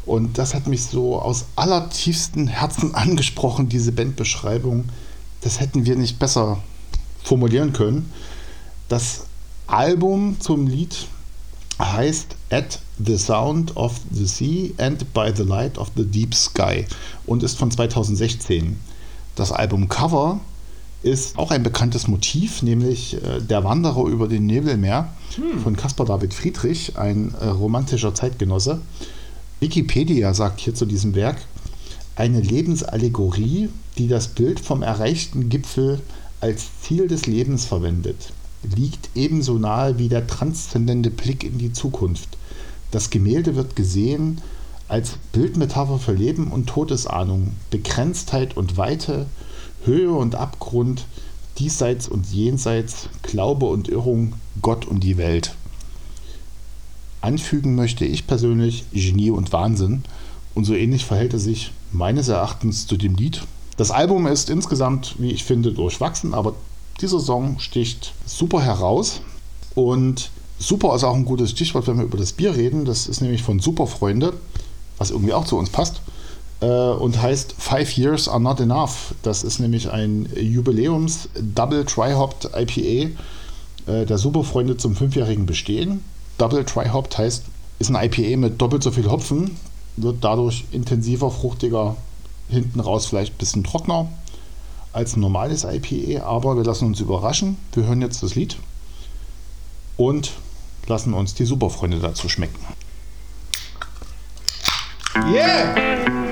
Und das hat mich so aus allertiefstem Herzen angesprochen, diese Bandbeschreibung. Das hätten wir nicht besser formulieren können. Das Album zum Lied heißt At the Sound of the Sea and by the Light of the Deep Sky und ist von 2016. Das Albumcover ist auch ein bekanntes Motiv, nämlich äh, Der Wanderer über den Nebelmeer von Caspar David Friedrich, ein äh, romantischer Zeitgenosse. Wikipedia sagt hier zu diesem Werk, eine Lebensallegorie, die das Bild vom erreichten Gipfel als Ziel des Lebens verwendet, liegt ebenso nahe wie der transzendente Blick in die Zukunft. Das Gemälde wird gesehen als Bildmetapher für Leben und Todesahnung, Begrenztheit und Weite, Höhe und Abgrund, diesseits und jenseits, Glaube und Irrung, Gott und die Welt. Anfügen möchte ich persönlich Genie und Wahnsinn. Und so ähnlich verhält es sich meines Erachtens zu dem Lied. Das Album ist insgesamt, wie ich finde, durchwachsen, aber dieser Song sticht super heraus. Und super ist auch ein gutes Stichwort, wenn wir über das Bier reden. Das ist nämlich von Superfreunde, was irgendwie auch zu uns passt. Äh, Und heißt Five Years Are Not Enough. Das ist nämlich ein Jubiläums Double Tri-Hopped IPA äh, der Superfreunde zum fünfjährigen Bestehen. Double Tri-Hopped heißt, ist ein IPA mit doppelt so viel Hopfen, wird dadurch intensiver, fruchtiger, hinten raus vielleicht ein bisschen trockener als ein normales IPA, aber wir lassen uns überraschen. Wir hören jetzt das Lied und lassen uns die Superfreunde dazu schmecken. Yeah!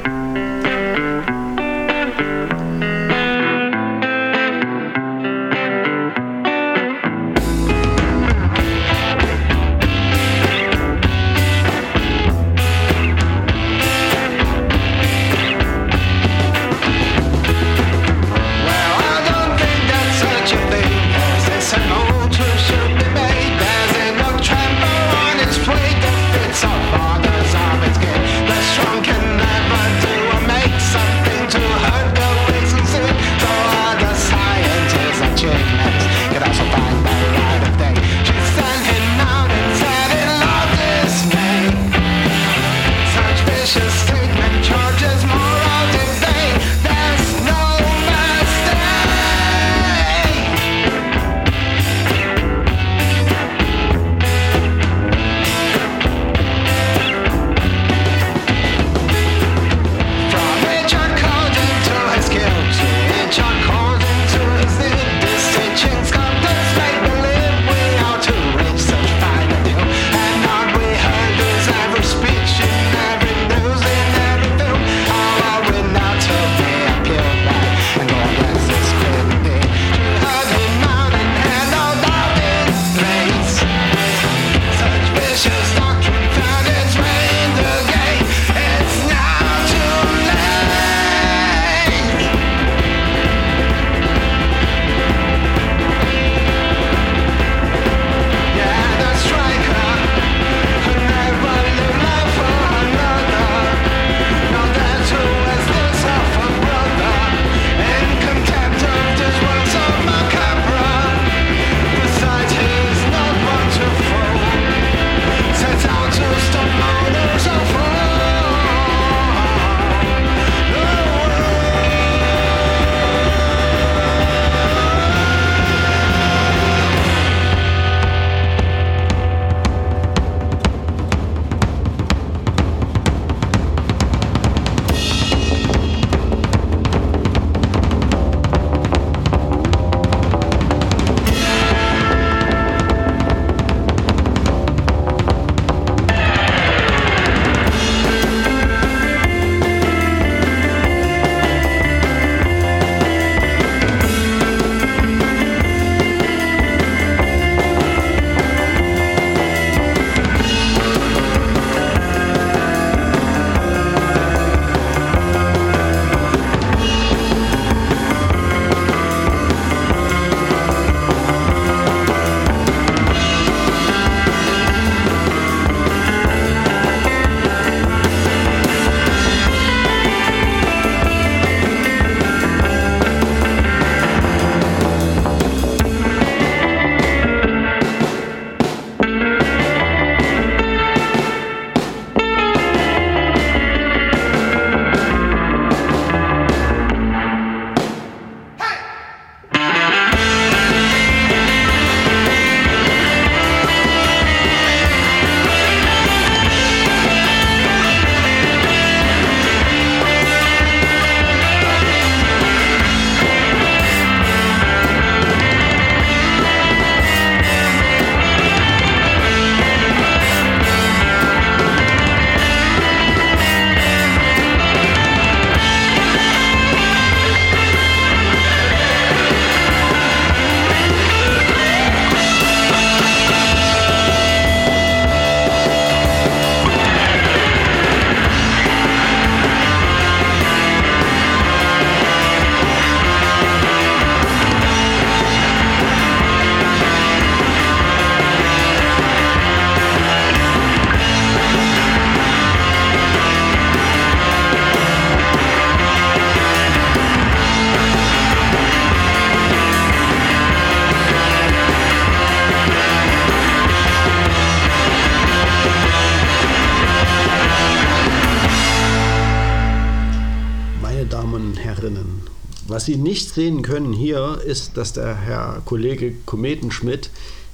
Was Sie nicht sehen können hier, ist, dass der Herr Kollege Kometenschmidt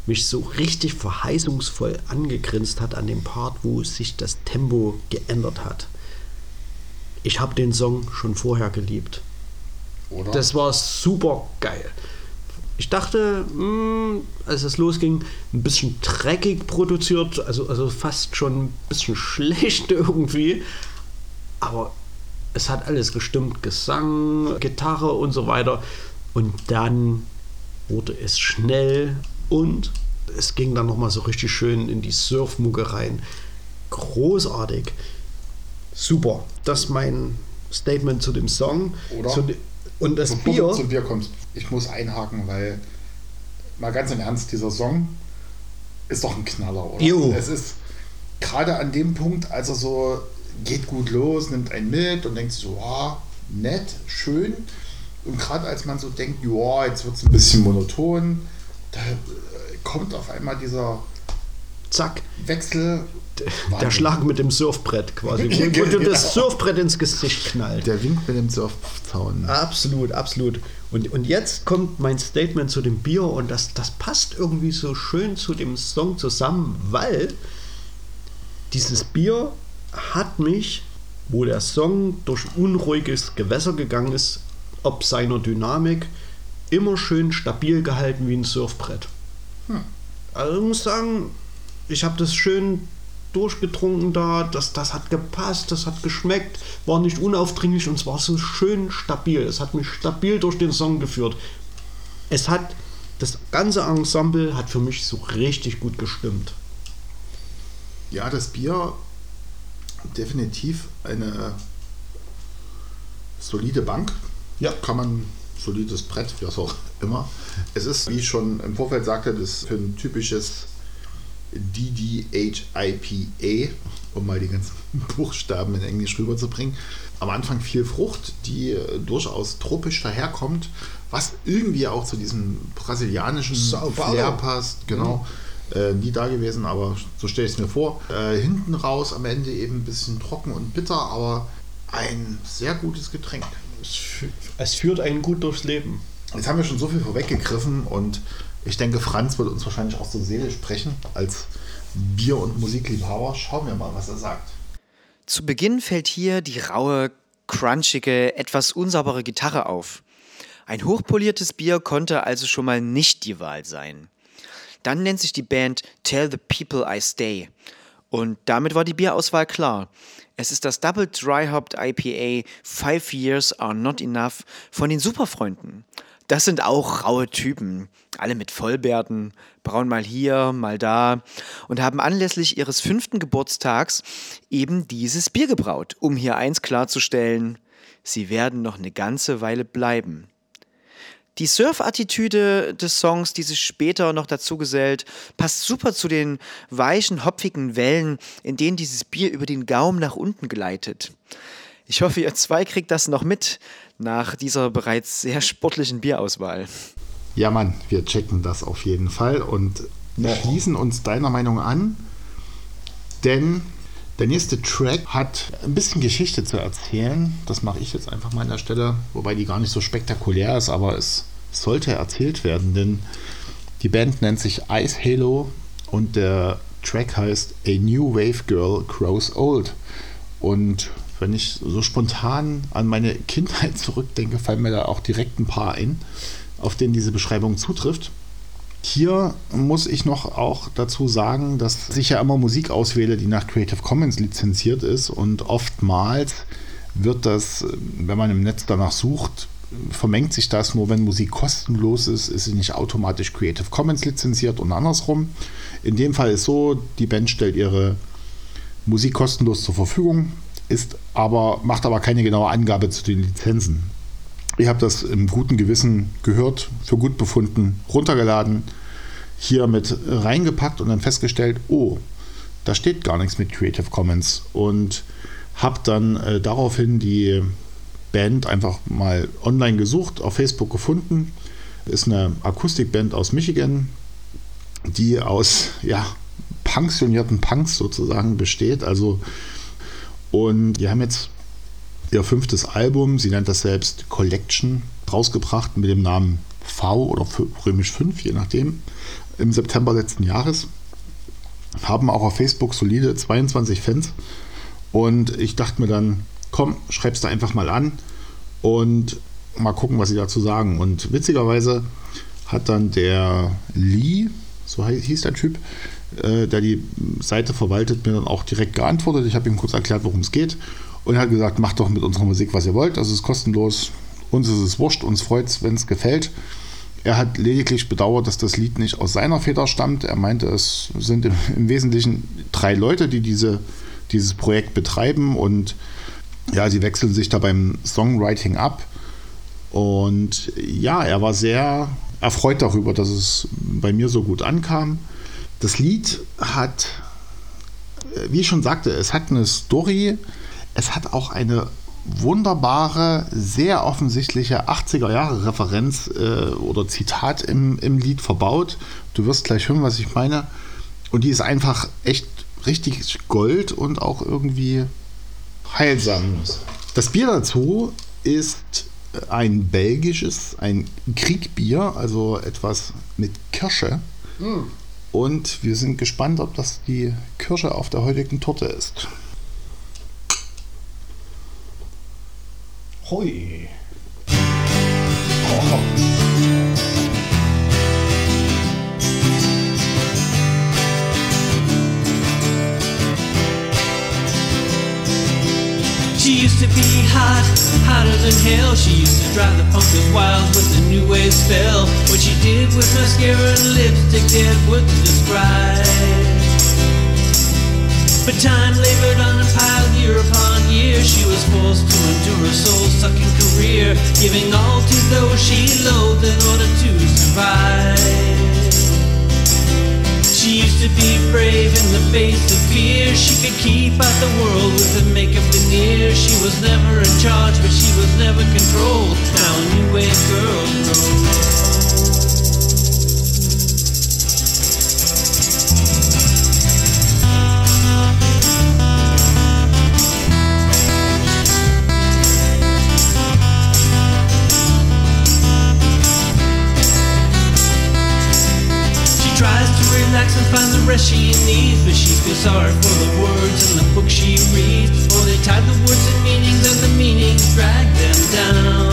mich so richtig verheißungsvoll angegrinst hat an dem Part, wo sich das Tempo geändert hat. Ich habe den Song schon vorher geliebt. Oder? Das war super geil. Ich dachte, mh, als es losging, ein bisschen dreckig produziert, also, also fast schon ein bisschen schlecht irgendwie. Aber es hat alles gestimmt, Gesang, Gitarre und so weiter. Und dann wurde es schnell und es ging dann nochmal so richtig schön in die Surfmucke rein. Großartig. Super. Das ist mein Statement zu dem Song. Oder? Zu und das Bevor Bier. du zum Bier kommst, ich muss einhaken, weil mal ganz im Ernst, dieser Song ist doch ein Knaller, oder? Jo. Es ist gerade an dem Punkt, als er so geht gut los, nimmt einen mit und denkt so, wow, nett, schön. Und gerade als man so denkt, ja, jetzt wird es ein bisschen monoton, da äh, kommt auf einmal dieser Zack. Wechsel. Der Wahnsinn. Schlag mit dem Surfbrett quasi. Wo, wo dir das Genau. Surfbrett ins Gesicht knallt. Der winkt mit dem Surfzaun. Absolut, absolut. Und, und jetzt kommt mein Statement zu dem Bier und das, das passt irgendwie so schön zu dem Song zusammen, weil dieses Bier hat mich, wo der Song durch unruhiges Gewässer gegangen ist, ob seiner Dynamik, immer schön stabil gehalten wie ein Surfbrett. Also ich muss sagen, ich habe das schön durchgetrunken da, das, das hat gepasst, das hat geschmeckt, war nicht unaufdringlich und es war so schön stabil. Es hat mich stabil durch den Song geführt. Es hat, das ganze Ensemble hat für mich so richtig gut gestimmt. Ja, das Bier definitiv eine solide Bank. Ja. Kann man solides Brett, wie auch immer. Es ist, wie ich schon im Vorfeld sagte, das ist für ein typisches DDHIPA, um mal die ganzen Buchstaben in Englisch rüberzubringen. Am Anfang viel Frucht, die durchaus tropisch daherkommt, was irgendwie auch zu diesem brasilianischen Sao. Flair passt. Genau. Äh, nie da gewesen, aber so stelle ich es mir vor. Äh, hinten raus am Ende eben ein bisschen trocken und bitter, aber ein sehr gutes Getränk. Es, fü- es führt einen gut durchs Leben. Jetzt haben wir schon so viel vorweggegriffen und ich denke, Franz wird uns wahrscheinlich auch zur Seele sprechen als Bier- und Musikliebhaber. Schauen wir mal, was er sagt. Zu Beginn fällt hier die raue, crunchige, etwas unsaubere Gitarre auf. Ein hochpoliertes Bier konnte also schon mal nicht die Wahl sein. Dann nennt sich die Band Tell the People I Stay. Und damit war die Bierauswahl klar. Es ist das Double Dry Hopped IPA Five Years Are Not Enough von den Superfreunden. Das sind auch raue Typen, alle mit Vollbärten, braun mal hier, mal da und haben anlässlich ihres fünften Geburtstags eben dieses Bier gebraut, um hier eins klarzustellen, sie werden noch eine ganze Weile bleiben. Die Surf-Attitüde des Songs, die sich später noch dazu gesellt, passt super zu den weichen, hopfigen Wellen, in denen dieses Bier über den Gaumen nach unten gleitet. Ich hoffe, ihr zwei kriegt das noch mit nach dieser bereits sehr sportlichen Bierauswahl. Ja, Mann, wir checken das auf jeden Fall und schließen uns deiner Meinung an, denn der nächste Track hat ein bisschen Geschichte zu erzählen. Das mache ich jetzt einfach mal an der Stelle, wobei die gar nicht so spektakulär ist, aber es sollte erzählt werden, denn die Band nennt sich Ice Halo und der Track heißt A New Wave Girl Grows Old. Und wenn ich so spontan an meine Kindheit zurückdenke, fallen mir da auch direkt ein paar ein, auf denen diese Beschreibung zutrifft. Hier muss ich noch auch dazu sagen, dass ich ja immer Musik auswähle, die nach Creative Commons lizenziert ist und oftmals wird das, wenn man im Netz danach sucht, vermengt sich das nur, wenn Musik kostenlos ist, ist sie nicht automatisch Creative Commons lizenziert und andersrum. In dem Fall ist so, die Band stellt ihre Musik kostenlos zur Verfügung, ist aber, macht aber keine genaue Angabe zu den Lizenzen. Ich habe das im guten Gewissen gehört, für gut befunden, runtergeladen, hier mit reingepackt und dann festgestellt, oh, da steht gar nichts mit Creative Commons und habe dann äh, daraufhin die Band einfach mal online gesucht, auf Facebook gefunden. Ist eine Akustikband aus Michigan, die aus ja, pensionierten Punks sozusagen besteht. Also und die haben jetzt ihr fünftes Album, sie nennt das selbst Collection, rausgebracht mit dem Namen V oder römisch 5, je nachdem, im September letzten Jahres. Haben auch auf Facebook solide 22 Fans. Und ich dachte mir dann, komm, schreib's da einfach mal an und mal gucken, was sie dazu sagen. Und witzigerweise hat dann der Lee, so hieß der Typ, äh, der die Seite verwaltet, mir dann auch direkt geantwortet. Ich habe ihm kurz erklärt, worum es geht. Und er hat gesagt, macht doch mit unserer Musik, was ihr wollt. Das ist kostenlos. Uns ist es wurscht, uns freut es, wenn es gefällt. Er hat lediglich bedauert, dass das Lied nicht aus seiner Feder stammt. Er meinte, es sind im, Wesentlichen drei Leute, die diese, dieses Projekt betreiben und ja, sie wechseln sich da beim Songwriting ab. Und ja, er war sehr erfreut darüber, dass es bei mir so gut ankam. Das Lied hat, wie ich schon sagte, es hat eine Story, es hat auch eine wunderbare, sehr offensichtliche 80er Jahre Referenz äh, oder Zitat im, im Lied verbaut. Du wirst gleich hören, was ich meine. Und die ist einfach echt richtig Gold und auch irgendwie heilsam. Das Bier dazu ist ein belgisches, ein Kriegbier, also etwas mit Kirsche. Und wir sind gespannt, ob das die Kirsche auf der heutigen Torte ist. Hoi. She used to be hot, hotter than hell. She used to drive the punkers wild with the new wave spell. What she did with mascara and lipstick, dead would describe. But time labored on a pile year upon She was forced to endure a soul-sucking career, giving all to those she loathed in order to survive. She used to be brave in the face of fear. She could keep out the world with a makeup veneer. She was never in charge, but she was never controlled. Now a new wave girl grows. She needs, but she feels sorry for the words in the book she reads. Oh, they tie the words and meanings, and the meanings drag them down.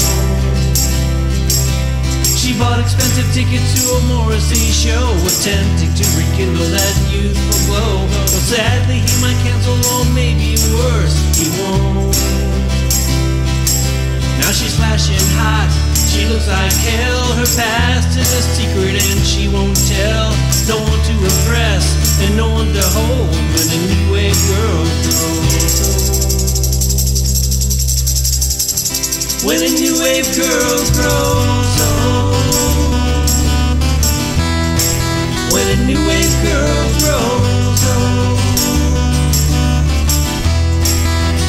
She bought expensive tickets to a Morrissey show, attempting to rekindle that youthful glow. But sadly, he might cancel, or maybe worse, he won't. Now she's flashing hot. She looks like hell. Her past is a secret and she won't tell. No one to impress and no one to hold when a new wave girl grows. When a new wave girl grows old. When a new wave girl grows old.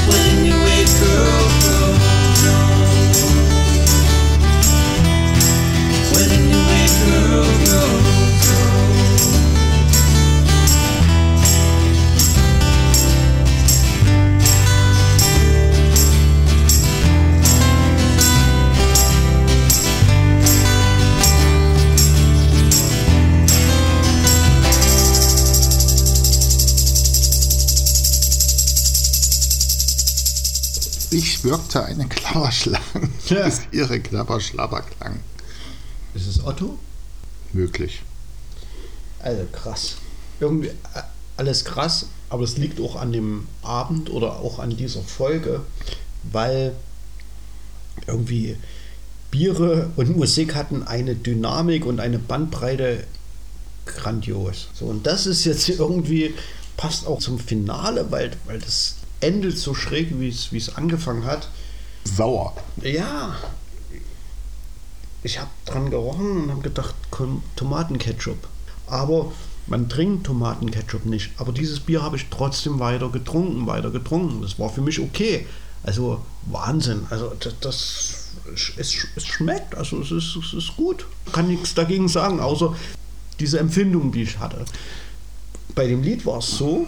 When a new wave girl grows old. When a new wave girl grows old. Ich wirkte eine Klapperschlange. Ja. Das ist ihre Klapperschlapperklang. Ist es Otto? Möglich. Also krass. Irgendwie äh, alles krass, aber es liegt auch an dem Abend oder auch an dieser Folge, weil irgendwie Biere und Musik hatten eine Dynamik und eine Bandbreite grandios. So, und das ist jetzt irgendwie, passt auch zum Finale, weil, weil das endet so schräg, wie es, angefangen hat. Sauer. Ja. Ich habe dran gerochen und habe gedacht, Tomatenketchup. Aber man trinkt Tomatenketchup nicht. Aber dieses Bier habe ich trotzdem weiter getrunken, weiter getrunken. Das war für mich okay. Also Wahnsinn. Also das, das es, es schmeckt. Also es ist, es ist gut. Kann nichts dagegen sagen, außer diese Empfindung, die ich hatte. Bei dem Lied war es so,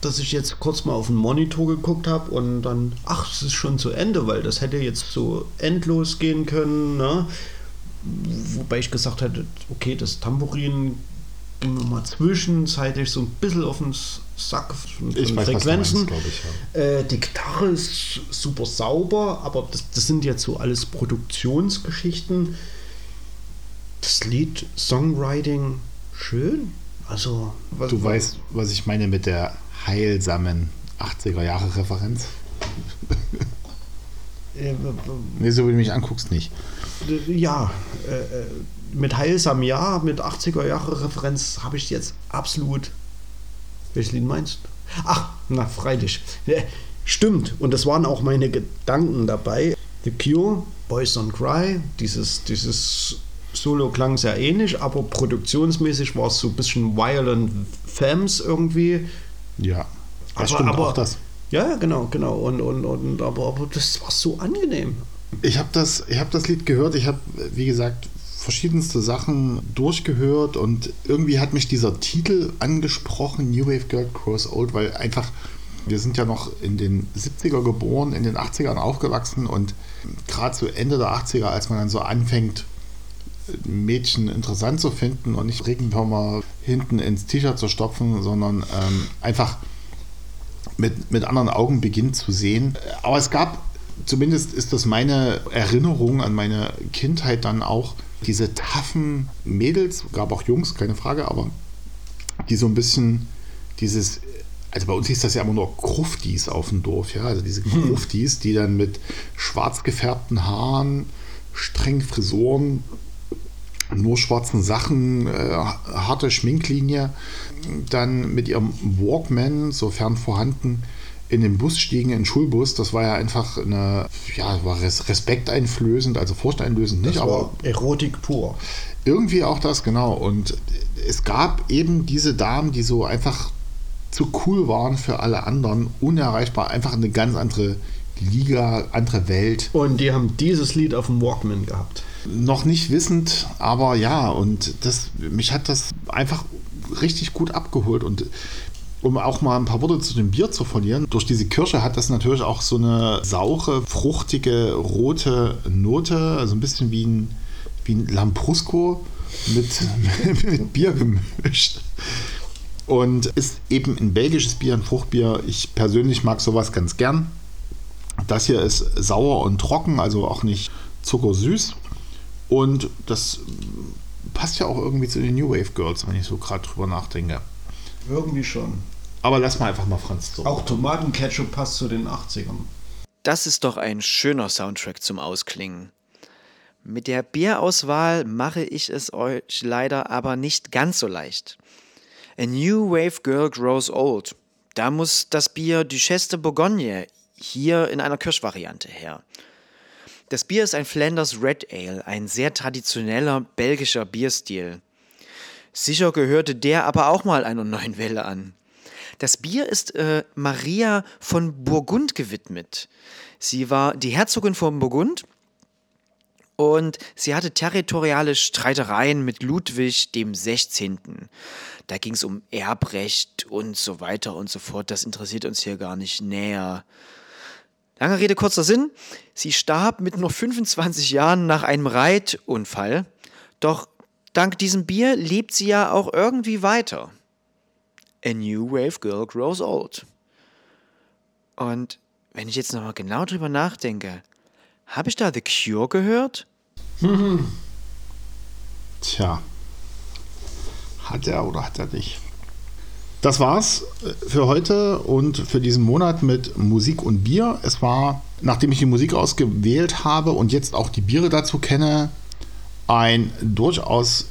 dass ich jetzt kurz mal auf den Monitor geguckt habe und dann, ach, es ist schon zu Ende, weil das hätte jetzt so endlos gehen können. Ne? Wobei ich gesagt hätte, okay, das Tambourin ging noch mal zwischenzeitlich so ein bisschen auf den Sack von, Ich weiß, Frequenzen. meinst, ich, äh, die Gitarre ist super sauber, aber das, das sind jetzt so alles Produktionsgeschichten. Das Lied Songwriting schön. Also, was, Du weißt, was ich meine mit der heilsamen 80er Jahre Referenz? äh, Nee, so wie du mich anguckst, nicht. äh, ja, äh, äh, mit heilsam Ja, mit 80er Jahre Referenz habe ich jetzt absolut. Welches Lied meinst du? Ach, na, freilich. Stimmt, und das waren auch meine Gedanken dabei. The Cure, Boys Don't Cry, dieses, dieses Solo klang sehr ähnlich, aber produktionsmäßig war es so ein bisschen Violent Femmes irgendwie. Ja, das stimmt auch das. Ja, genau, genau. Und, und, und aber, aber das war so angenehm. Ich habe das, ich hab das Lied gehört. Ich habe, wie gesagt, verschiedenste Sachen durchgehört und irgendwie hat mich dieser Titel angesprochen, New Wave Girl Grows Old, weil einfach, wir sind ja noch in den 70er geboren, in den 80ern aufgewachsen und gerade zu Ende der 80er, als man dann so anfängt, Mädchen interessant zu finden und nicht Regenwürmer hinten ins T-Shirt zu stopfen, sondern ähm, einfach mit, mit anderen Augen beginnt zu sehen. Aber es gab, zumindest ist das meine Erinnerung an meine Kindheit dann auch, diese taffen Mädels, gab auch Jungs, keine Frage, aber die so ein bisschen dieses, also bei uns hieß das ja immer nur Kruftis auf dem Dorf, ja, also diese Kruftis, die dann mit schwarz gefärbten Haaren, streng Frisuren, nur schwarzen Sachen, äh, harte Schminklinie, dann mit ihrem Walkman, sofern vorhanden, in den Bus stiegen, in den Schulbus. Das war ja einfach eine, ja, war res respekteinflößend, also furchteinlösend nicht, aber Erotik pur. irgendwie auch das, genau. Und es gab eben diese Damen, die so einfach zu cool waren für alle anderen, unerreichbar, einfach eine ganz andere Liga, andere Welt. Und die haben dieses Lied auf dem Walkman gehabt. Noch nicht wissend, aber ja, und das, mich hat das einfach richtig gut abgeholt. Und um auch mal ein paar Worte zu dem Bier zu verlieren, durch diese Kirsche hat das natürlich auch so eine saure, fruchtige, rote Note, also ein bisschen wie ein, wie ein Lambrusco mit, mit Bier gemischt. Und ist eben ein belgisches Bier, ein Fruchtbier. Ich persönlich mag sowas ganz gern. Das hier ist sauer und trocken, also auch nicht zuckersüß. Und das passt ja auch irgendwie zu den New Wave Girls, wenn ich so gerade drüber nachdenke. Irgendwie schon. Aber lass mal einfach mal Franz zu. Auch Tomatenketchup passt zu den 80ern. Das ist doch ein schöner Soundtrack zum Ausklingen. Mit der Bierauswahl mache ich es euch leider aber nicht ganz so leicht. A New Wave Girl Grows Old. Da muss das Bier Duchesse de Bourgogne hier in einer Kirschvariante her. Das Bier ist ein Flanders Red Ale, ein sehr traditioneller belgischer Bierstil. Sicher gehörte der aber auch mal einer neuen Welle an. Das Bier ist äh, Maria von Burgund gewidmet. Sie war die Herzogin von Burgund und sie hatte territoriale Streitereien mit Ludwig dem 16. Da ging es um Erbrecht und so weiter und so fort. Das interessiert uns hier gar nicht näher. Lange Rede, kurzer Sinn. Sie starb mit nur 25 Jahren nach einem Reitunfall. Doch dank diesem Bier lebt sie ja auch irgendwie weiter. A New Wave Girl Grows Old. Und wenn ich jetzt nochmal genau drüber nachdenke, habe ich da The Cure gehört? Tja. Hat er oder hat er nicht? Das war's für heute und für diesen Monat mit Musik und Bier. Es war, nachdem ich die Musik ausgewählt habe und jetzt auch die Biere dazu kenne, ein durchaus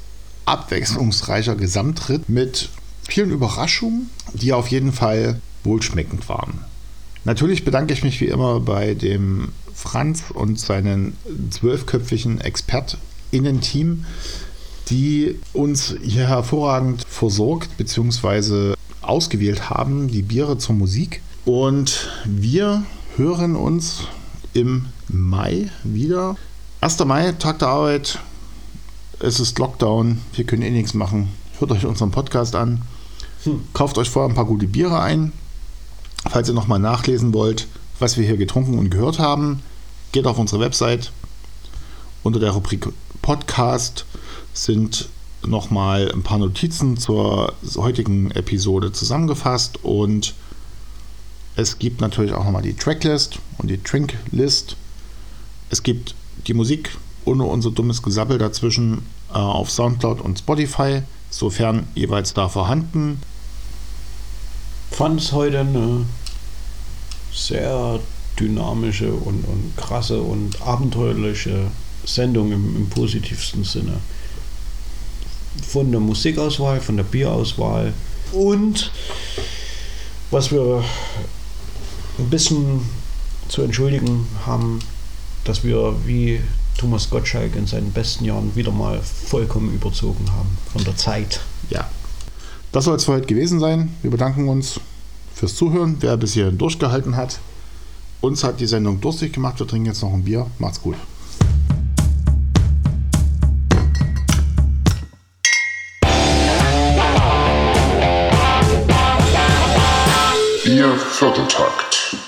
abwechslungsreicher Gesamtritt mit vielen Überraschungen, die auf jeden Fall wohlschmeckend waren. Natürlich bedanke ich mich wie immer bei dem Franz und seinen zwölfköpfigen ExpertInnen-Team, die uns hier hervorragend versorgt bzw. ausgewählt haben, die Biere zur Musik. Und wir hören uns im Mai wieder. 1. Mai, Tag der Arbeit. Es ist Lockdown. Wir können eh nichts machen. Hört euch unseren Podcast an. Kauft euch vorher ein paar gute Biere ein. Falls ihr nochmal nachlesen wollt, was wir hier getrunken und gehört haben, geht auf unsere Website. Unter der Rubrik Podcast sind nochmal ein paar Notizen zur heutigen Episode zusammengefasst und es gibt natürlich auch nochmal die Tracklist und die Trinklist. Es gibt die Musik ohne unser dummes Gesabbel dazwischen äh, auf Soundcloud und Spotify, sofern jeweils da vorhanden. Fand es heute eine sehr dynamische und, und krasse und abenteuerliche Sendung im, im positivsten Sinne. Von der Musikauswahl, von der Bierauswahl und was wir ein bisschen zu entschuldigen haben, dass wir wie Thomas Gottschalk in seinen besten Jahren wieder mal vollkommen überzogen haben von der Zeit. Ja, das soll es für heute gewesen sein. Wir bedanken uns fürs Zuhören, wer bis hierhin durchgehalten hat. Uns hat die Sendung durstig gemacht. Wir trinken jetzt noch ein Bier. Macht's gut. Ihr Vierteltakt.